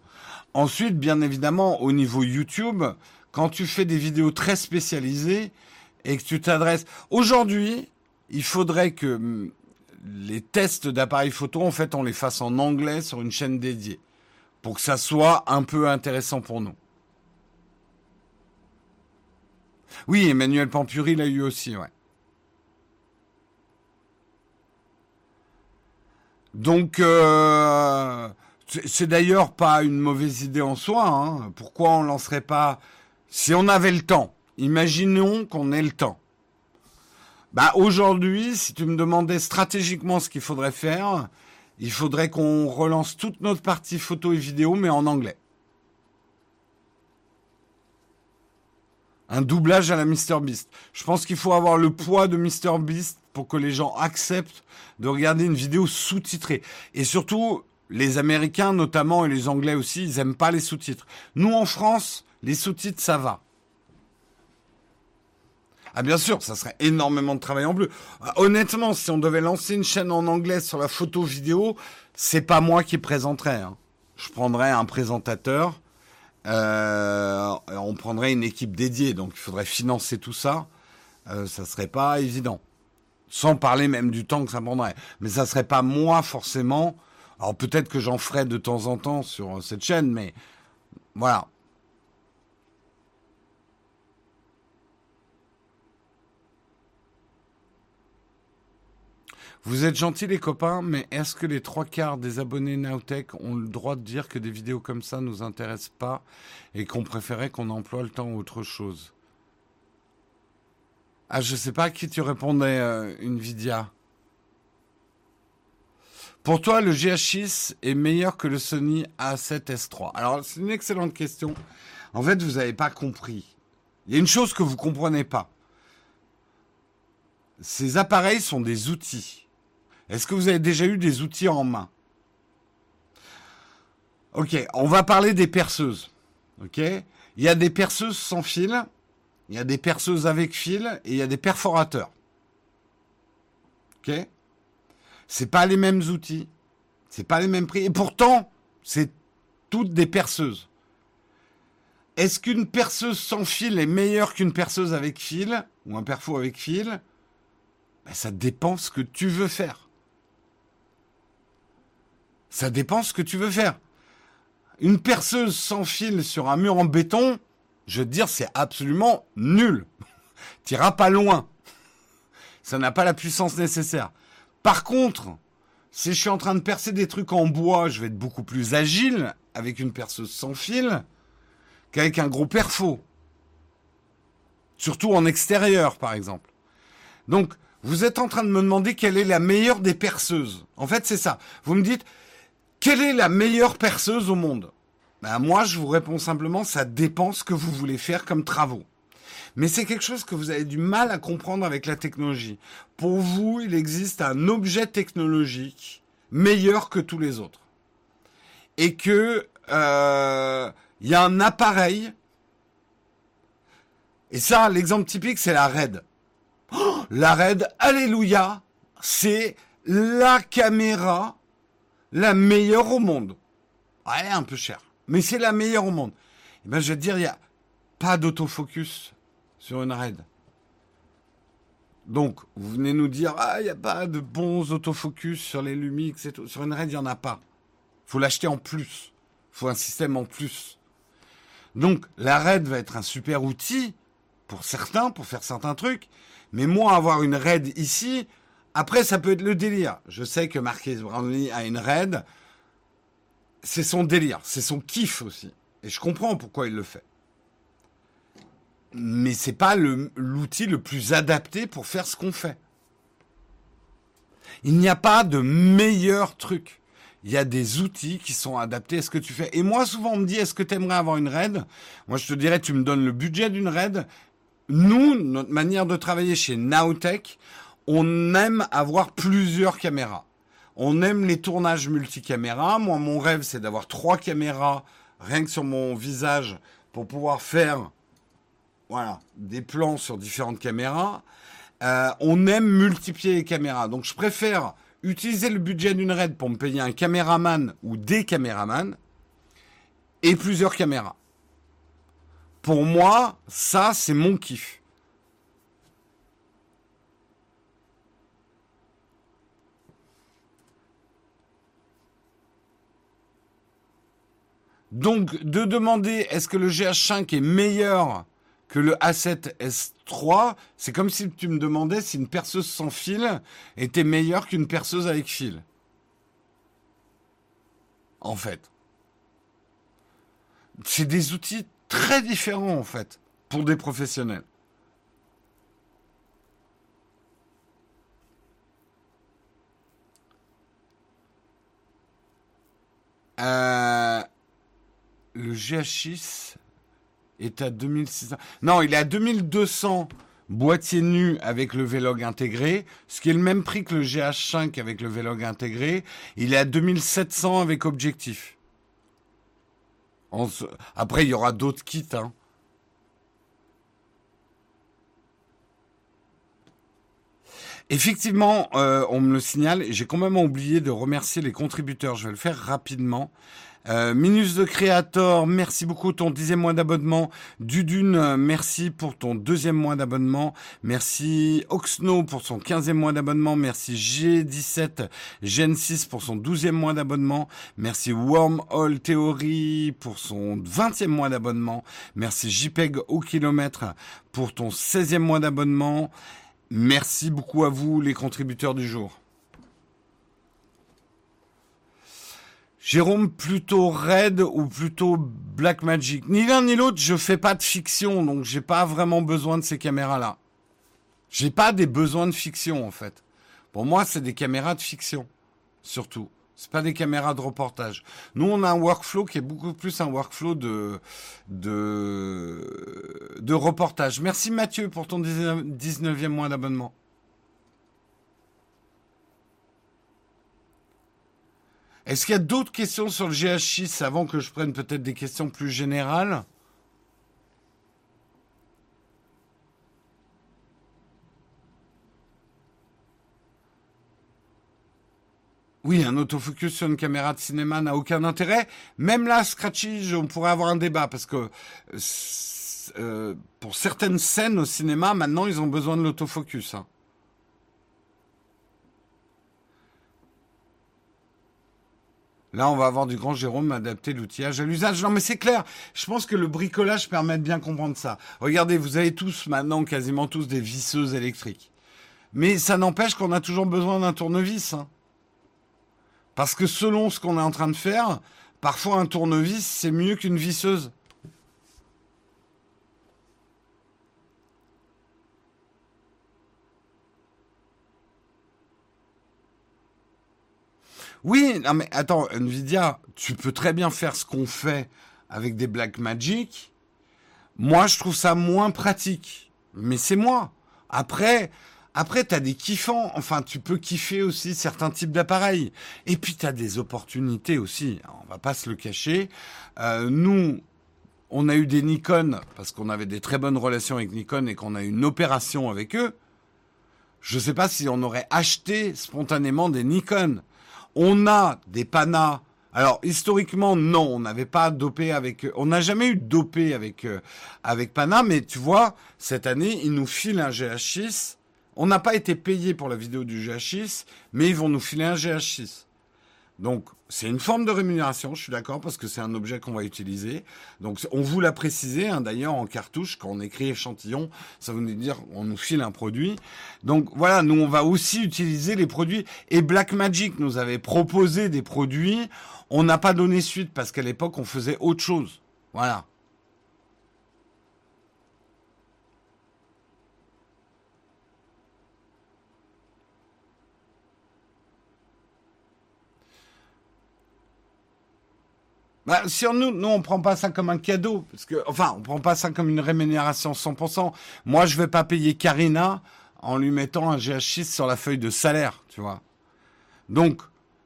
Ensuite, bien évidemment, au niveau YouTube, quand tu fais des vidéos très spécialisées et que tu t'adresses... Aujourd'hui, il faudrait que hum, les tests d'appareils photo, en fait, on les fasse en anglais sur une chaîne dédiée pour que ça soit un peu intéressant pour nous. Oui, Emmanuel Pampuri l'a eu aussi, ouais. Donc, euh, c'est d'ailleurs pas une mauvaise idée en soi. Hein. Pourquoi on lancerait pas Si on avait le temps, imaginons qu'on ait le temps. Bah aujourd'hui, si tu me demandais stratégiquement ce qu'il faudrait faire, il faudrait qu'on relance toute notre partie photo et vidéo, mais en anglais. Un doublage à la Mr Beast. Je pense qu'il faut avoir le poids de Mr Beast pour que les gens acceptent de regarder une vidéo sous-titrée. Et surtout, les Américains notamment et les Anglais aussi, ils aiment pas les sous-titres. Nous en France, les sous-titres ça va. Ah bien sûr, ça serait énormément de travail en bleu. Ah, honnêtement, si on devait lancer une chaîne en anglais sur la photo vidéo, c'est pas moi qui présenterais. Hein. Je prendrais un présentateur, euh, on prendrait une équipe dédiée, donc il faudrait financer tout ça. Euh, ça serait pas évident. Sans parler même du temps que ça prendrait. Mais ça serait pas moi forcément. Alors peut-être que j'en ferai de temps en temps sur cette chaîne, mais voilà. Vous êtes gentils les copains, mais est-ce que les trois quarts des abonnés Nowtech ont le droit de dire que des vidéos comme ça nous intéressent pas et qu'on préférait qu'on emploie le temps à autre chose? Ah, je sais pas à qui tu répondais, euh, Nvidia. Pour toi, le GH6 est meilleur que le Sony A7S3 Alors, c'est une excellente question. En fait, vous n'avez pas compris. Il y a une chose que vous comprenez pas. Ces appareils sont des outils. Est-ce que vous avez déjà eu des outils en main? Ok, on va parler des perceuses. Ok? Il y a des perceuses sans fil, il y a des perceuses avec fil et il y a des perforateurs. Ok? C'est pas les mêmes outils, c'est pas les mêmes prix et pourtant c'est toutes des perceuses. Est-ce qu'une perceuse sans fil est meilleure qu'une perceuse avec fil ou un perfo avec fil? Ben, Ça dépend ce que tu veux faire. Ça dépend ce que tu veux faire. Une perceuse sans fil sur un mur en béton, je veux te dire, c'est absolument nul. [LAUGHS] T'iras pas loin. Ça n'a pas la puissance nécessaire. Par contre, si je suis en train de percer des trucs en bois, je vais être beaucoup plus agile avec une perceuse sans fil qu'avec un gros perfo. Surtout en extérieur, par exemple. Donc, vous êtes en train de me demander quelle est la meilleure des perceuses. En fait, c'est ça. Vous me dites, quelle est la meilleure perceuse au monde? Ben, Moi, je vous réponds simplement, ça dépend ce que vous voulez faire comme travaux. Mais c'est quelque chose que vous avez du mal à comprendre avec la technologie. Pour vous, il existe un objet technologique meilleur que tous les autres. Et que euh, il y a un appareil. Et ça, l'exemple typique, c'est la RED. Oh, la RED, alléluia, c'est la caméra la meilleure au monde. Ouais, un peu cher, mais c'est la meilleure au monde. Et eh ben, je vais te dire, il n'y a pas d'autofocus sur une RAID. Donc, vous venez nous dire, ah, il n'y a pas de bons autofocus sur les Lumix et tout. Sur une RAID, il n'y en a pas. faut l'acheter en plus. faut un système en plus. Donc, la RAID va être un super outil pour certains, pour faire certains trucs. Mais moi, avoir une RAID ici, après, ça peut être le délire. Je sais que Marquis Brownlee a une raid. C'est son délire, c'est son kiff aussi. Et je comprends pourquoi il le fait. Mais c'est pas l'outil le, plus adapté pour faire ce qu'on fait. Il n'y a pas de meilleur truc. Il y a des outils qui sont adaptés à ce que tu fais. Et moi, souvent, on me dit, est-ce que tu aimerais avoir une raid? Moi, je te dirais, tu me donnes le budget d'une raid. Nous, notre manière de travailler chez Nowtech, on aime avoir plusieurs caméras. On aime les tournages multicaméras. Moi, mon rêve, c'est d'avoir trois caméras rien que sur mon visage pour pouvoir faire voilà, des plans sur différentes caméras. Euh, on aime multiplier les caméras. Donc, je préfère utiliser le budget d'une raid pour me payer un caméraman ou des caméramans et plusieurs caméras. Pour moi, ça, c'est mon kiff. Donc, de demander est-ce que le GH5 est meilleur que le A7S3, c'est comme si tu me demandais si une perceuse sans fil était meilleure qu'une perceuse avec fil. En fait. C'est des outils très différents, en fait, pour des professionnels. Euh, le GH6 est à 2600. Non, il est à 2200 boîtier nu avec le Vlog intégré, ce qui est le même prix que le GH5 avec le Vlog intégré. Il est à 2700 avec objectif. Après, il y aura d'autres kits. Hein. Effectivement, euh, on me le signale, j'ai quand même oublié de remercier les contributeurs. Je vais le faire rapidement. Euh, Minus de Creator, merci beaucoup ton dixième mois d'abonnement. Dudune, merci pour ton deuxième mois d'abonnement. Merci Oxno pour son quinzième mois d'abonnement. Merci G17 Gen 6 pour son douzième mois d'abonnement. Merci Wormhole Theory pour son vingtième mois d'abonnement. Merci JPEG au kilomètre pour ton seizième mois d'abonnement. Merci beaucoup à vous les contributeurs du jour. Jérôme, plutôt Red ou plutôt Black Magic? Ni l'un ni l'autre, je fais pas de fiction, donc j'ai pas vraiment besoin de ces caméras-là. J'ai pas des besoins de fiction, en fait. Pour moi, c'est des caméras de fiction, surtout. C'est pas des caméras de reportage. Nous, on a un workflow qui est beaucoup plus un workflow de, de, de reportage. Merci Mathieu pour ton 19e mois d'abonnement. Est-ce qu'il y a d'autres questions sur le GH6 avant que je prenne peut-être des questions plus générales? Oui, un autofocus sur une caméra de cinéma n'a aucun intérêt. Même là, Scratchy, on pourrait avoir un débat parce que euh, pour certaines scènes au cinéma, maintenant, ils ont besoin de l'autofocus. Hein. Là, on va avoir du grand Jérôme adapter l'outillage à l'usage. Non, mais c'est clair. Je pense que le bricolage permet de bien comprendre ça. Regardez, vous avez tous maintenant quasiment tous des visseuses électriques. Mais ça n'empêche qu'on a toujours besoin d'un tournevis. Hein. Parce que selon ce qu'on est en train de faire, parfois un tournevis, c'est mieux qu'une visseuse. Oui, non mais attends, Nvidia, tu peux très bien faire ce qu'on fait avec des Black Magic. Moi, je trouve ça moins pratique. Mais c'est moi. Après, après, tu as des kiffants. Enfin, tu peux kiffer aussi certains types d'appareils. Et puis, tu as des opportunités aussi. on va pas se le cacher. Euh, nous, on a eu des Nikon parce qu'on avait des très bonnes relations avec Nikon et qu'on a eu une opération avec eux. Je sais pas si on aurait acheté spontanément des Nikon. On a des panas. Alors historiquement non, on n'avait pas dopé avec, on n'a jamais eu dopé avec euh, avec Pana, mais tu vois cette année ils nous filent un GH6. On n'a pas été payé pour la vidéo du GH6, mais ils vont nous filer un GH6. Donc, c'est une forme de rémunération, je suis d'accord, parce que c'est un objet qu'on va utiliser. Donc, on vous l'a précisé, hein, d'ailleurs, en cartouche, quand on écrit échantillon, ça veut dire on nous file un produit. Donc, voilà, nous, on va aussi utiliser les produits. Et Blackmagic nous avait proposé des produits. On n'a pas donné suite, parce qu'à l'époque, on faisait autre chose. Voilà. Bah, sur nous, nous, on prend pas ça comme un cadeau, parce que, enfin, on prend pas ça comme une rémunération 100%. Moi, je vais pas payer Karina en lui mettant un GH6 sur la feuille de salaire, tu vois. Donc,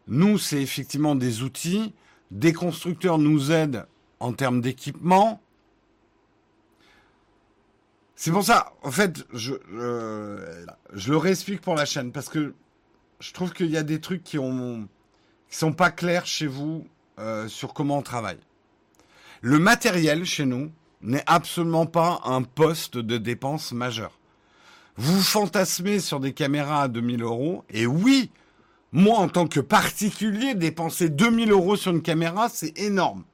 nous, c'est effectivement des outils. Des constructeurs nous aident en termes d'équipement. C'est pour ça, en fait, je, je le réexplique pour la chaîne, parce que je trouve qu'il y a des trucs qui ont, qui sont pas clairs chez vous euh, sur comment on travaille. Le matériel chez nous n'est absolument pas un poste de dépense majeur. Vous fantasmez sur des caméras à 2000 euros, et oui, moi en tant que particulier, dépenser 2000 euros sur une caméra, c'est énorme.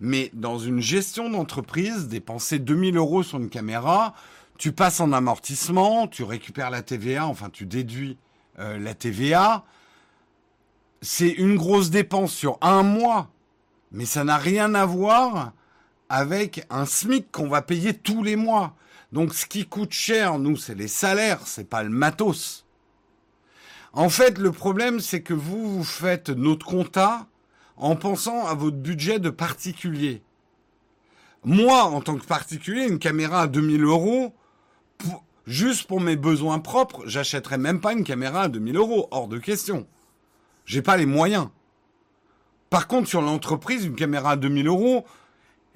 Mais dans une gestion d'entreprise, dépenser 2000 euros sur une caméra, tu passes en amortissement, tu récupères la TVA, enfin tu déduis euh, la TVA, c'est une grosse dépense sur un mois, mais ça n'a rien à voir avec un SMIC qu'on va payer tous les mois. Donc ce qui coûte cher, nous, c'est les salaires, c'est pas le matos. En fait, le problème, c'est que vous, vous faites notre compta en pensant à votre budget de particulier. Moi, en tant que particulier, une caméra à 2000 euros, juste pour mes besoins propres, j'achèterais même pas une caméra à 2000 euros. Hors de question. J'ai pas les moyens. Par contre, sur l'entreprise, une caméra à 2000 euros,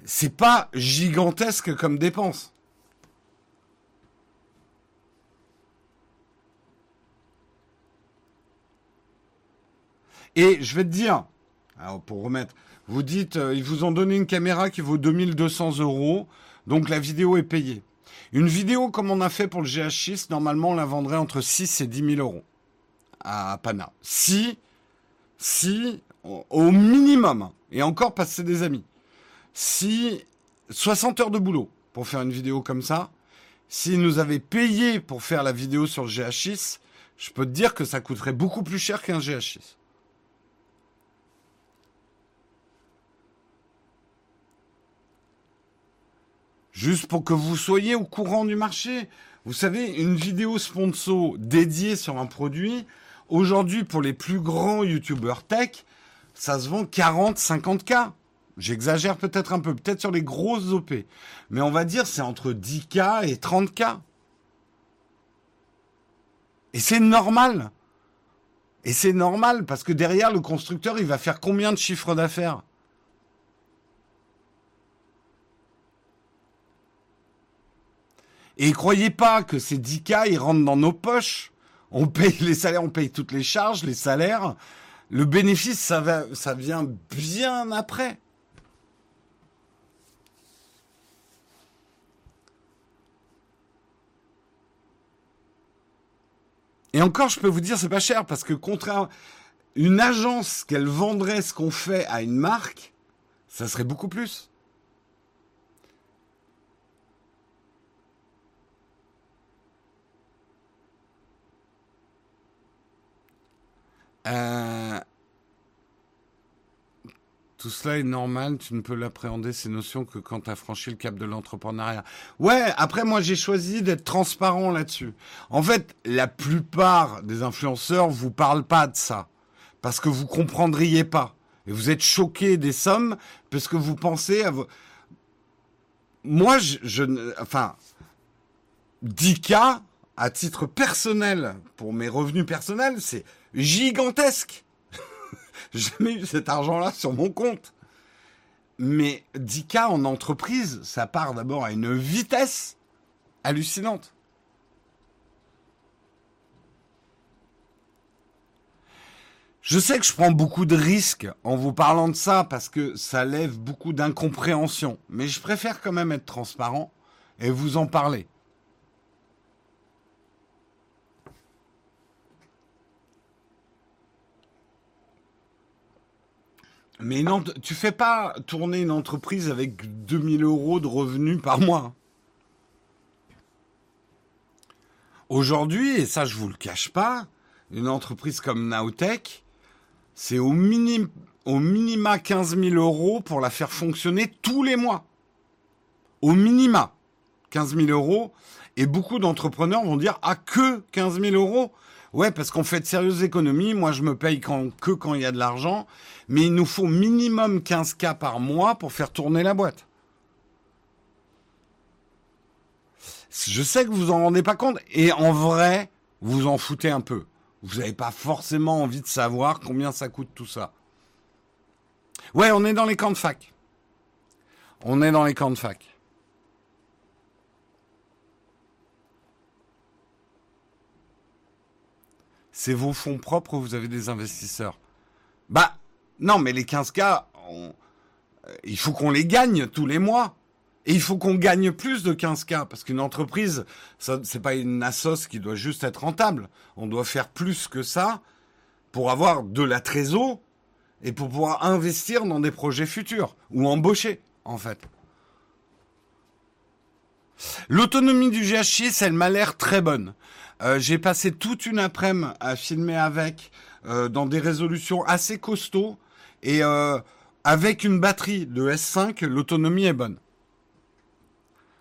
c'est pas gigantesque comme dépense. Et je vais te dire, pour remettre, vous dites, euh, ils vous ont donné une caméra qui vaut 2200 euros, donc la vidéo est payée. Une vidéo comme on a fait pour le GH6, normalement on la vendrait entre 6 et 10 000 euros à Pana. Si, si, au minimum, et encore parce que c'est des amis, si 60 heures de boulot pour faire une vidéo comme ça, s'ils nous avaient payé pour faire la vidéo sur le GH6, je peux te dire que ça coûterait beaucoup plus cher qu'un GH6. Juste pour que vous soyez au courant du marché. Vous savez, une vidéo sponsor dédiée sur un produit, aujourd'hui, pour les plus grands youtubeurs tech, ça se vend 40, 50K. J'exagère peut-être un peu, peut-être sur les grosses OP. Mais on va dire c'est entre 10K et 30K. Et c'est normal. Et c'est normal parce que derrière le constructeur, il va faire combien de chiffres d'affaires? Et croyez pas que ces 10K, ils rentrent dans nos poches. On paye les salaires, on paye toutes les charges, les salaires. Le bénéfice, ça, vient bien après. Et encore, je peux vous dire, c'est pas cher parce que contraire, une agence qu'elle vendrait ce qu'on fait à une marque, ça serait beaucoup plus. Euh, Tout cela est normal, tu ne peux l'appréhender ces notions que quand tu as franchi le cap de l'entrepreneuriat. Ouais, après moi j'ai choisi d'être transparent là-dessus. En fait, la plupart des influenceurs vous parlent pas de ça parce que vous comprendriez pas et vous êtes choqués des sommes parce que vous pensez à vos... Moi je, je enfin 10K à titre personnel pour mes revenus personnels, c'est gigantesque. [LAUGHS] Jamais eu cet argent-là sur mon compte. Mais 10K en entreprise, ça part d'abord à une vitesse hallucinante. Je sais que je prends beaucoup de risques en vous parlant de ça parce que ça lève beaucoup d'incompréhension. Mais je préfère quand même être transparent et vous en parler. Mais non, tu fais pas tourner une entreprise avec 2000 euros de revenus par mois. Aujourd'hui, et ça je vous le cache pas, une entreprise comme Nowtech, c'est au minima 15 000 euros pour la faire fonctionner tous les mois. Au minima 15 000 euros. Et beaucoup d'entrepreneurs vont dire, ah que 15 000 euros? Ouais, parce qu'on fait de sérieuses économies. Moi, je me paye que quand il y a de l'argent. Mais il nous faut minimum 15K par mois pour faire tourner la boîte. Je sais que vous en rendez pas compte. Et en vrai, vous en foutez un peu. Vous n'avez pas forcément envie de savoir combien ça coûte tout ça. Ouais, on est dans les camps de fac. On est dans les camps de fac. C'est vos fonds propres ou vous avez des investisseurs Bah, non, mais les 15K, on- euh, il faut qu'on les gagne tous les mois. Et il faut qu'on gagne plus de 15K, parce qu'une entreprise, ça, c'est pas une assos qui doit juste être rentable. On doit faire plus que ça pour avoir de la trésor et pour pouvoir investir dans des projets futurs ou embaucher, en fait. L'autonomie du GH6, elle m'a l'air très bonne. Euh, j'ai passé toute une après-midi à filmer avec, euh, dans des résolutions assez costauds, et euh, avec une batterie de S5, l'autonomie est bonne.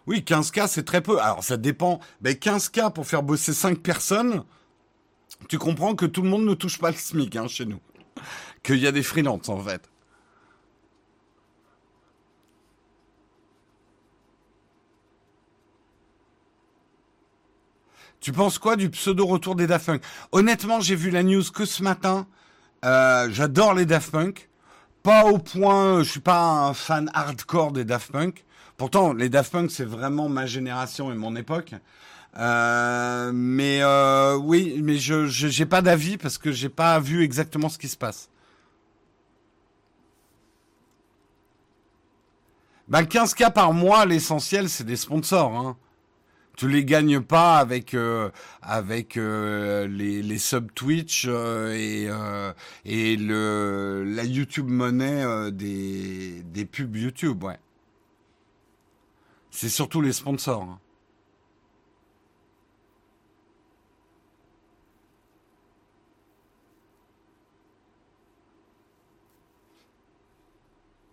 Oui, 15K, c'est très peu. Alors, ça dépend. Ben, 15K pour faire bosser 5 personnes, tu comprends que tout le monde ne touche pas le SMIC hein, chez nous. [LAUGHS] Qu'il y a des freelances, en fait. Tu penses quoi du pseudo retour des Daft Punk? Honnêtement, j'ai vu la news que ce matin. Euh, J'adore les Daft Punk. Pas au point, je suis pas un fan hardcore des Daft Punk. Pourtant, les Daft Punk, c'est vraiment ma génération et mon époque. Euh, mais euh, oui, mais je j'ai pas d'avis parce que j'ai pas vu exactement ce qui se passe. Ben 15K par mois, l'essentiel, c'est des sponsors. Hein. Tu les gagnes pas avec euh, avec euh, les, sub Twitch euh, et et le la YouTube monnaie des des pubs YouTube, ouais. C'est surtout les sponsors. hein.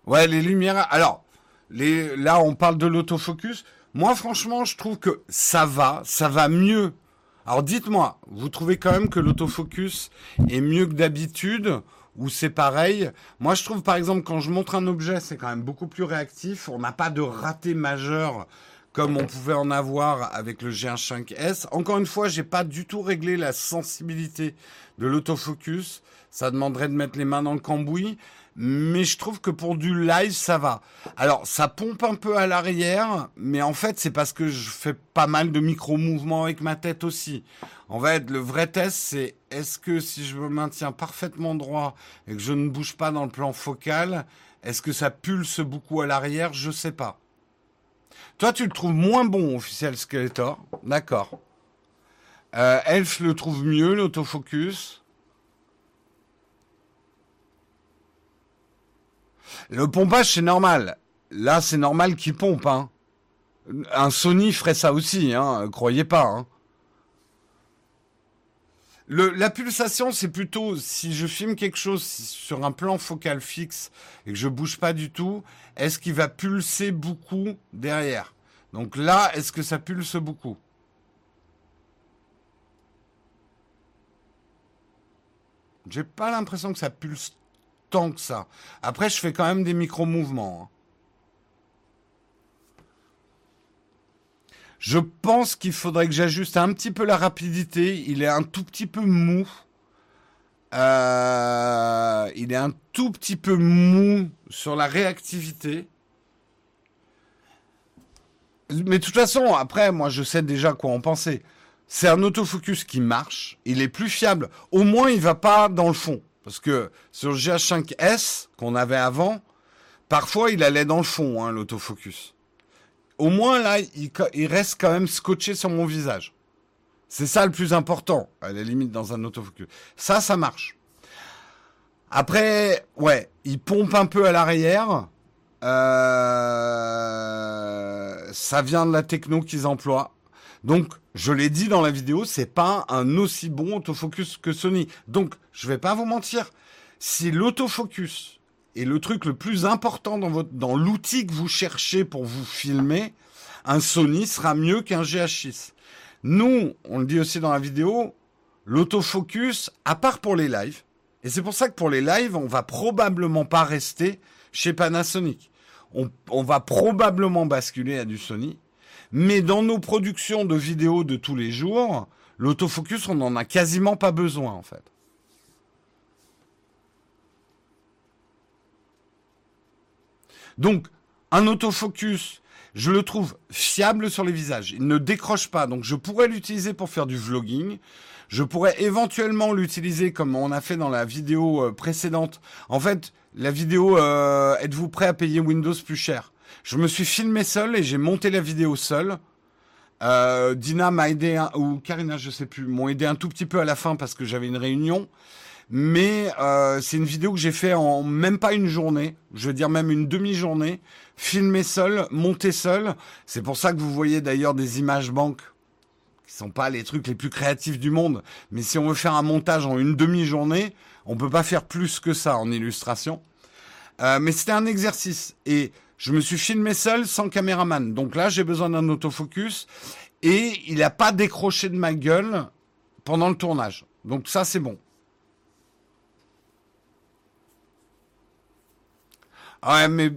Ouais, les lumières. Alors, les, là, on parle de l'autofocus. Moi, franchement, je trouve que ça va, ça va mieux. Alors, dites-moi, vous trouvez quand même que l'autofocus est mieux que d'habitude ou c'est pareil? Moi, je trouve, par exemple, quand je montre un objet, c'est quand même beaucoup plus réactif. On n'a pas de raté majeur comme on pouvait en avoir avec le G1 5S. Encore une fois, j'ai pas du tout réglé la sensibilité de l'autofocus. Ça demanderait de mettre les mains dans le cambouis mais je trouve que pour du live, ça va. Alors, ça pompe un peu à l'arrière, mais en fait, c'est parce que je fais pas mal de micro-mouvements avec ma tête aussi. En fait, le vrai test, c'est est-ce que si je me maintiens parfaitement droit et que je ne bouge pas dans le plan focal, est-ce que ça pulse beaucoup à l'arrière? Je sais pas. Toi, tu le trouves moins bon, officiel Skeletor. D'accord. Euh, Elf le trouve mieux, l'autofocus. Le pompage, c'est normal. Là, c'est normal qu'il pompe. Hein. Un Sony ferait ça aussi, hein. croyez pas. Hein. La pulsation, c'est plutôt si je filme quelque chose sur un plan focal fixe et que je bouge pas du tout, est-ce qu'il va pulser beaucoup derrière? Donc là, est-ce que ça pulse beaucoup? J'ai pas l'impression que ça pulse tant que ça. Après, je fais quand même des micro-mouvements. hein. Je pense qu'il faudrait que j'ajuste un petit peu la rapidité. Il est un tout petit peu mou. Euh, il est un tout petit peu mou sur la réactivité. Mais de toute façon, après, moi, je sais déjà quoi en penser. C'est un autofocus qui marche. Il est plus fiable. Au moins, il va pas dans le fond. Parce que sur le GH5S qu'on avait avant, parfois il allait dans le fond, hein, l'autofocus. Au moins là, il, reste quand même scotché sur mon visage. C'est ça le plus important, à la limite dans un autofocus. Ça, ça marche. Après, ouais, il pompe un peu à l'arrière. Euh, ça vient de la techno qu'ils emploient. Donc, je l'ai dit dans la vidéo, c'est pas un aussi bon autofocus que Sony. Donc, je vais pas vous mentir. Si l'autofocus est le truc le plus important dans votre, dans l'outil que vous cherchez pour vous filmer, un Sony sera mieux qu'un GH6. Nous, on le dit aussi dans la vidéo, l'autofocus, à part pour les lives, et c'est pour ça que pour les lives, on va probablement pas rester chez Panasonic. On, on va probablement basculer à du Sony. Mais dans nos productions de vidéos de tous les jours, l'autofocus, on n'en a quasiment pas besoin en fait. Donc, un autofocus, je le trouve fiable sur les visages. Il ne décroche pas, donc je pourrais l'utiliser pour faire du vlogging. Je pourrais éventuellement l'utiliser comme on a fait dans la vidéo euh, précédente. En fait, la vidéo euh, Êtes-vous prêt à payer Windows plus cher? Je me suis filmé seul et j'ai monté la vidéo seul. Euh, Dina m'a aidé, ou Karina, je sais plus, m'ont aidé un tout petit peu à la fin parce que j'avais une réunion. Mais euh, c'est une vidéo que j'ai fait en même pas une journée, je veux dire même une demi-journée, filmé seul, monté seul. C'est pour ça que vous voyez d'ailleurs des images banques qui sont pas les trucs les plus créatifs du monde. Mais si on veut faire un montage en une demi-journée, on peut pas faire plus que ça en illustration. Euh, mais c'était un exercice et je me suis filmé seul sans caméraman. Donc là, j'ai besoin d'un autofocus et il n'a pas décroché de ma gueule pendant le tournage. Donc ça, c'est bon. Ouais, mais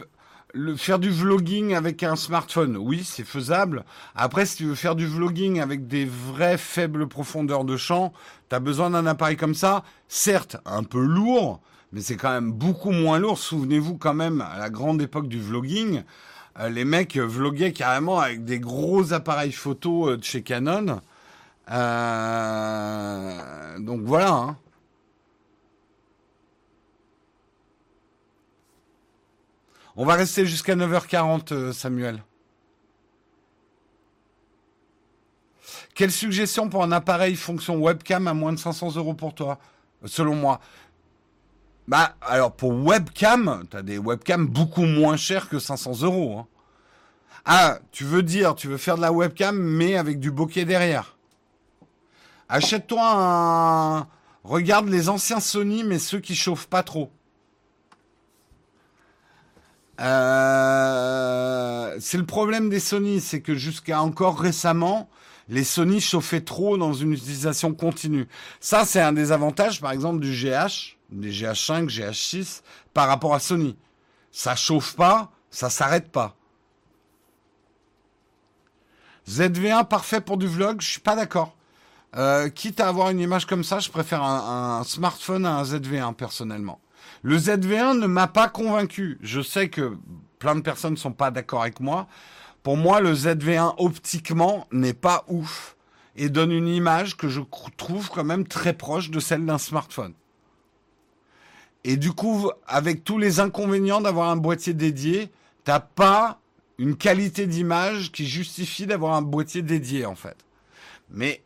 faire du vlogging avec un smartphone, oui, c'est faisable. Après, si tu veux faire du vlogging avec des vraies faibles profondeurs de champ, tu as besoin d'un appareil comme ça. Certes, un peu lourd, mais c'est quand même beaucoup moins lourd. Souvenez-vous quand même, à la grande époque du vlogging, euh, les mecs vloguaient carrément avec des gros appareils photo euh, de chez Canon. Euh, donc voilà. Hein. On va rester jusqu'à 9h40, Samuel. Quelle suggestion pour un appareil fonction webcam à moins de 500 euros pour toi, selon moi? Bah, alors pour webcam, tu as des webcams beaucoup moins chers que 500 euros. Hein. Ah, tu veux dire, tu veux faire de la webcam, mais avec du bokeh derrière. Achète-toi un. Regarde les anciens Sony, mais ceux qui chauffent pas trop. Euh, c'est le problème des Sony, c'est que jusqu'à encore récemment, les Sony chauffaient trop dans une utilisation continue. Ça, c'est un des avantages, par exemple, du GH des GH5, GH6 par rapport à Sony. Ça chauffe pas, ça s'arrête pas. ZV1 parfait pour du vlog, je suis pas d'accord. Euh, quitte à avoir une image comme ça, je préfère un, smartphone à un ZV1 personnellement. Le ZV1 ne m'a pas convaincu. Je sais que plein de personnes ne sont pas d'accord avec moi. Pour moi, le ZV1 optiquement n'est pas ouf et donne une image que je trouve quand même très proche de celle d'un smartphone. Et du coup, avec tous les inconvénients d'avoir un boîtier dédié, t'as pas une qualité d'image qui justifie d'avoir un boîtier dédié en fait. Mais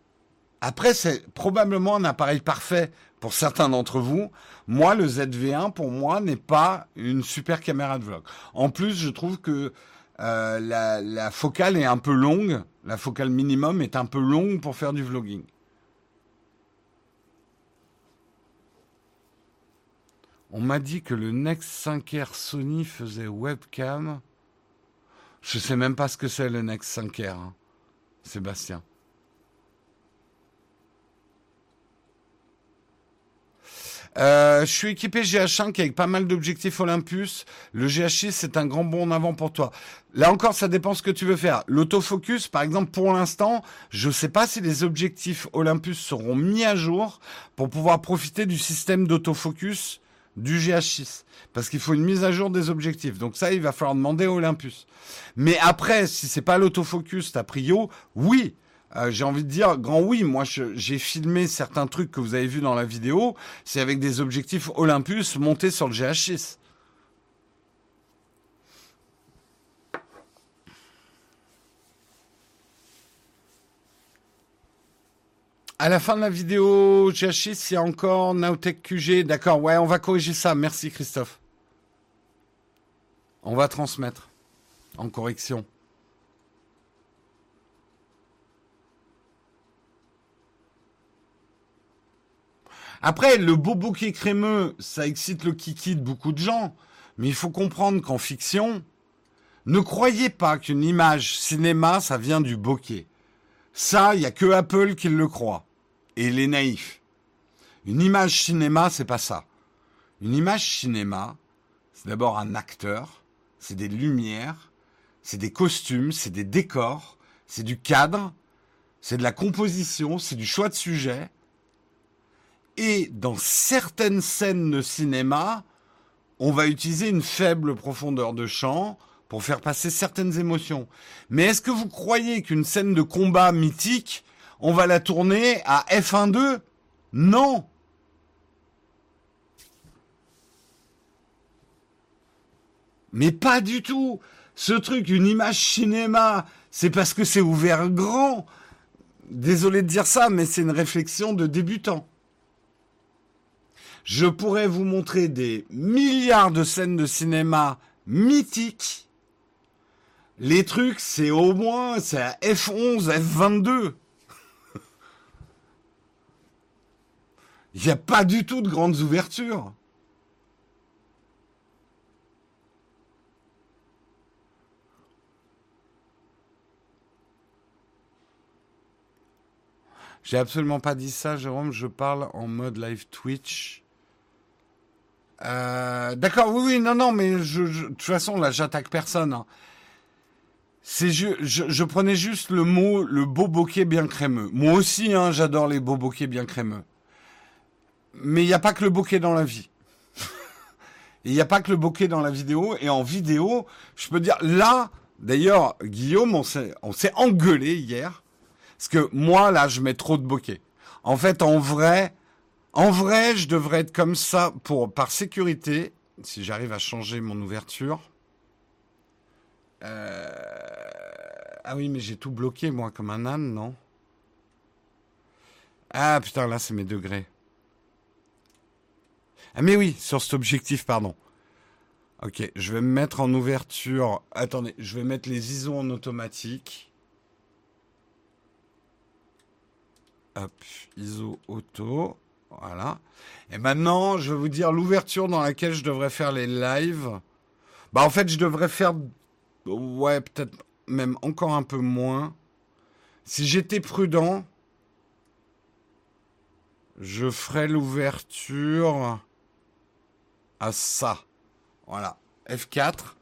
après, c'est probablement un appareil parfait pour certains d'entre vous. Moi, le ZV1, pour moi, n'est pas une super caméra de vlog. En plus, je trouve que euh, la, la focale est un peu longue. La focale minimum est un peu longue pour faire du vlogging. On m'a dit que le Nex 5R Sony faisait webcam. Je sais même pas ce que c'est le Nex 5R, hein. Sébastien. Euh, je suis équipé GH5 avec pas mal d'objectifs Olympus. Le GH6, c'est un grand bond en avant pour toi. Là encore, ça dépend ce que tu veux faire. L'autofocus, par exemple, pour l'instant, je ne sais pas si les objectifs Olympus seront mis à jour pour pouvoir profiter du système d'autofocus du GH6 parce qu'il faut une mise à jour des objectifs. Donc ça, il va falloir demander à Olympus. Mais après, si c'est pas l'autofocus, ta prio, oui. Euh, j'ai envie de dire grand oui. Moi, j'ai filmé certains trucs que vous avez vus dans la vidéo. C'est avec des objectifs Olympus montés sur le GH6. À la fin de la vidéo, GH6, il y a encore Naotech QG. D'accord, ouais, on va corriger ça. Merci Christophe. On va transmettre en correction. Après, le beau bouquet crémeux, ça excite le kiki de beaucoup de gens. Mais il faut comprendre qu'en fiction, ne croyez pas qu'une image cinéma, ça vient du bokeh. Ça, il n'y a que Apple qui le croit et les naïfs. Une image cinéma, c'est pas ça. Une image cinéma, c'est d'abord un acteur, c'est des lumières, c'est des costumes, c'est des décors, c'est du cadre, c'est de la composition, c'est du choix de sujet. Et dans certaines scènes de cinéma, on va utiliser une faible profondeur de champ pour faire passer certaines émotions. Mais est-ce que vous croyez qu'une scène de combat mythique on va la tourner à F1.2 Non Mais pas du tout Ce truc, une image cinéma, c'est parce que c'est ouvert grand. Désolé de dire ça, mais c'est une réflexion de débutant. Je pourrais vous montrer des milliards de scènes de cinéma mythiques. Les trucs, c'est au moins, c'est à F11, F22. Il n'y a pas du tout de grandes ouvertures. J'ai absolument pas dit ça, Jérôme. Je parle en mode live Twitch. Euh, D'accord, oui, oui, non, non, mais de toute façon, là, j'attaque personne. hein. C'est ju- je, je prenais juste le mot, le beau bokeh bien crémeux. Moi aussi, hein, j'adore les beaux bokehs bien crémeux. Mais il n'y a pas que le bokeh dans la vie. [LAUGHS] Il n'y a pas que le bokeh dans la vidéo. Et en vidéo, je peux dire, là, d'ailleurs, Guillaume, on s'est, on s'est engueulé hier. Parce que moi, là, je mets trop de bokeh. En fait, en vrai, en vrai, je devrais être comme ça pour, par sécurité. Si j'arrive à changer mon ouverture. Euh, Ah oui, mais j'ai tout bloqué, moi, comme un âne, non? Ah putain, là, c'est mes degrés. Ah mais oui, sur cet objectif, pardon. Ok, je vais me mettre en ouverture. Attendez, je vais mettre les ISO en automatique. Hop, ISO auto. Voilà. Et maintenant, je vais vous dire l'ouverture dans laquelle je devrais faire les lives. Bah en fait, je devrais faire ouais, peut-être même encore un peu moins. Si j'étais prudent, je ferais l'ouverture à ça. Voilà, F4.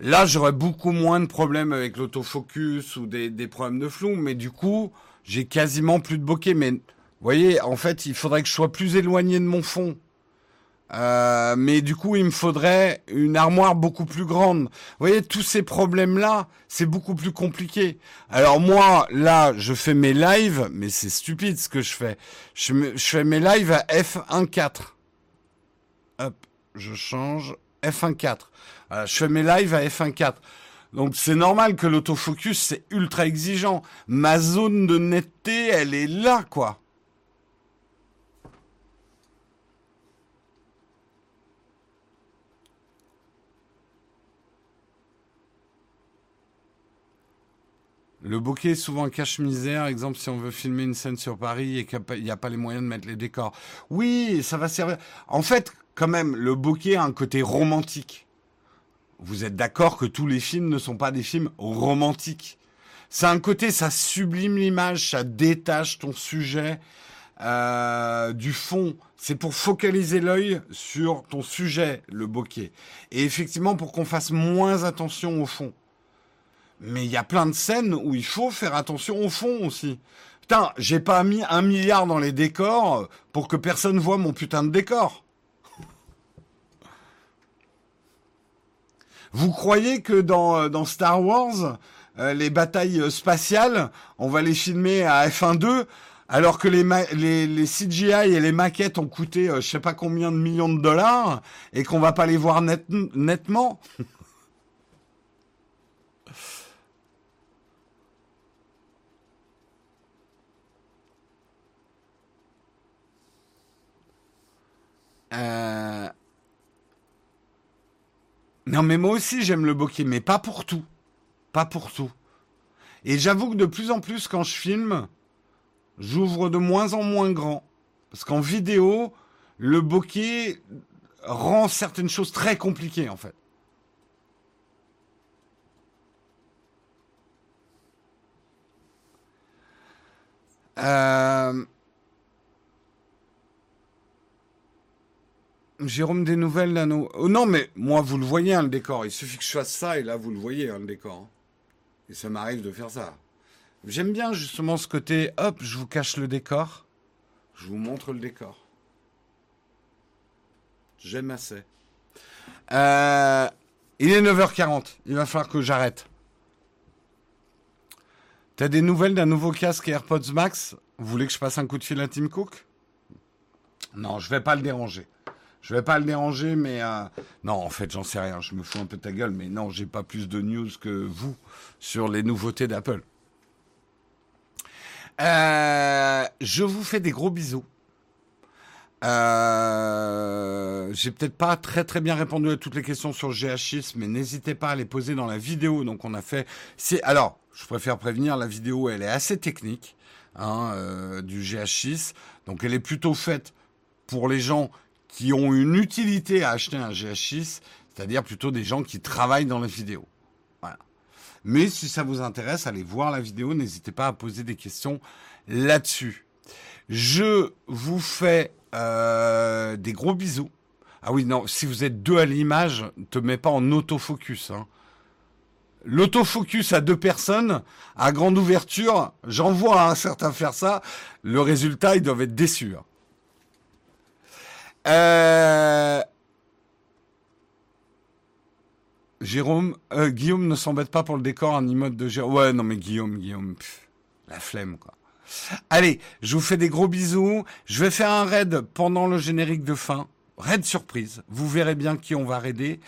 Là, j'aurais beaucoup moins de problèmes avec l'autofocus ou des, problèmes de flou, mais du coup, j'ai quasiment plus de bokeh. Mais vous voyez, en fait, il faudrait que je sois plus éloigné de mon fond. Euh, mais du coup, il me faudrait une armoire beaucoup plus grande. Vous voyez, tous ces problèmes-là, c'est beaucoup plus compliqué. Alors moi, là, je fais mes lives, mais c'est stupide ce que je fais. Je, fais mes lives à F1.4. Hop, je change F1.4. Voilà, je fais mes lives à F1.4. Donc c'est normal que l'autofocus, c'est ultra exigeant. Ma zone de netteté, elle est là, quoi. Le bokeh souvent cache-misère. Exemple, si on veut filmer une scène sur Paris et qu'il n'y a pas les moyens de mettre les décors. Oui, ça va servir. En fait, quand même, le bokeh a un côté romantique. Vous êtes d'accord que tous les films ne sont pas des films romantiques. C'est un côté, ça sublime l'image, ça détache ton sujet euh, du fond. C'est pour focaliser l'œil sur ton sujet, le bokeh. Et effectivement, pour qu'on fasse moins attention au fond. Mais il y a plein de scènes où il faut faire attention au fond aussi. Putain, j'ai pas mis un milliard dans les décors pour que personne voit mon putain de décor. Vous croyez que dans, euh, Star Wars, euh, les batailles spatiales, on va les filmer à F1.2 alors que les, CGI et les maquettes ont coûté euh, je sais pas combien de millions de dollars et qu'on va pas les voir net, nettement? Euh, Non, mais moi aussi j'aime le bokeh, mais pas pour tout. Pas pour tout. Et j'avoue que de plus en plus, quand je filme, j'ouvre de moins en moins grand. Parce qu'en vidéo, le bokeh rend certaines choses très compliquées, en fait. Euh... Jérôme, des nouvelles là, non Oh, Non, mais moi, vous le voyez, hein, le décor. Il suffit que je fasse ça, et là, vous le voyez, hein, le décor. hein. Et ça m'arrive de faire ça. J'aime bien justement ce côté, hop, je vous cache le décor. Je vous montre le décor. J'aime assez. Euh, il est 9h40. Il va falloir que j'arrête. T'as des nouvelles d'un nouveau casque AirPods Max? Vous voulez que je passe un coup de fil à Tim Cook? Non, je vais pas le déranger. Je vais pas le déranger, mais euh, non, en fait, j'en sais rien. Je me fous un peu ta gueule, mais non, j'ai pas plus de news que vous sur les nouveautés d'Apple. Euh, je vous fais des gros bisous. Euh, j'ai peut-être pas très très bien répondu à toutes les questions sur le GH6, mais n'hésitez pas à les poser dans la vidéo. Donc on a fait. Alors, je préfère prévenir, la vidéo elle est assez technique hein, euh, du GH6, donc elle est plutôt faite pour les gens qui ont une utilité à acheter un GH6, c'est-à-dire plutôt des gens qui travaillent dans la vidéo. Voilà. Mais si ça vous intéresse, allez voir la vidéo, n'hésitez pas à poser des questions là-dessus. Je vous fais euh, des gros bisous. Ah oui, non, si vous êtes deux à l'image, ne te mets pas en autofocus. Hein. L'autofocus à deux personnes, à grande ouverture, j'en vois un certain faire ça. Le résultat, ils doivent être déçus. hein. Euh... Jérôme, euh, Guillaume ne s'embête pas pour le décor, un immode de Jérôme. Ouais, non mais Guillaume, Guillaume, la flemme quoi. Allez, je vous fais des gros bisous. Je vais faire un raid pendant le générique de fin. Raid surprise. Vous verrez bien qui on va raider.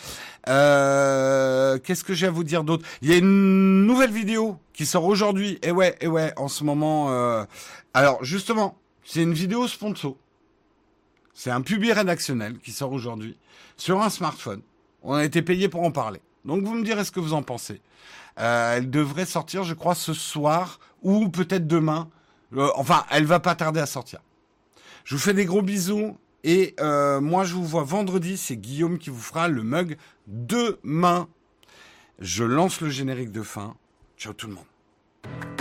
Euh, Qu'est-ce que j'ai à vous dire d'autre? Il y a une nouvelle vidéo qui sort aujourd'hui. Et ouais, et ouais, en ce moment. euh, Alors justement, c'est une vidéo sponsor. C'est un public rédactionnel qui sort aujourd'hui sur un smartphone. On a été payé pour en parler. Donc vous me direz ce que vous en pensez. Euh, elle devrait sortir, je crois, ce soir ou peut-être demain. Euh, enfin, elle va pas tarder à sortir. Je vous fais des gros bisous et euh, moi je vous vois vendredi. C'est Guillaume qui vous fera le mug demain. Je lance le générique de fin. Ciao tout le monde.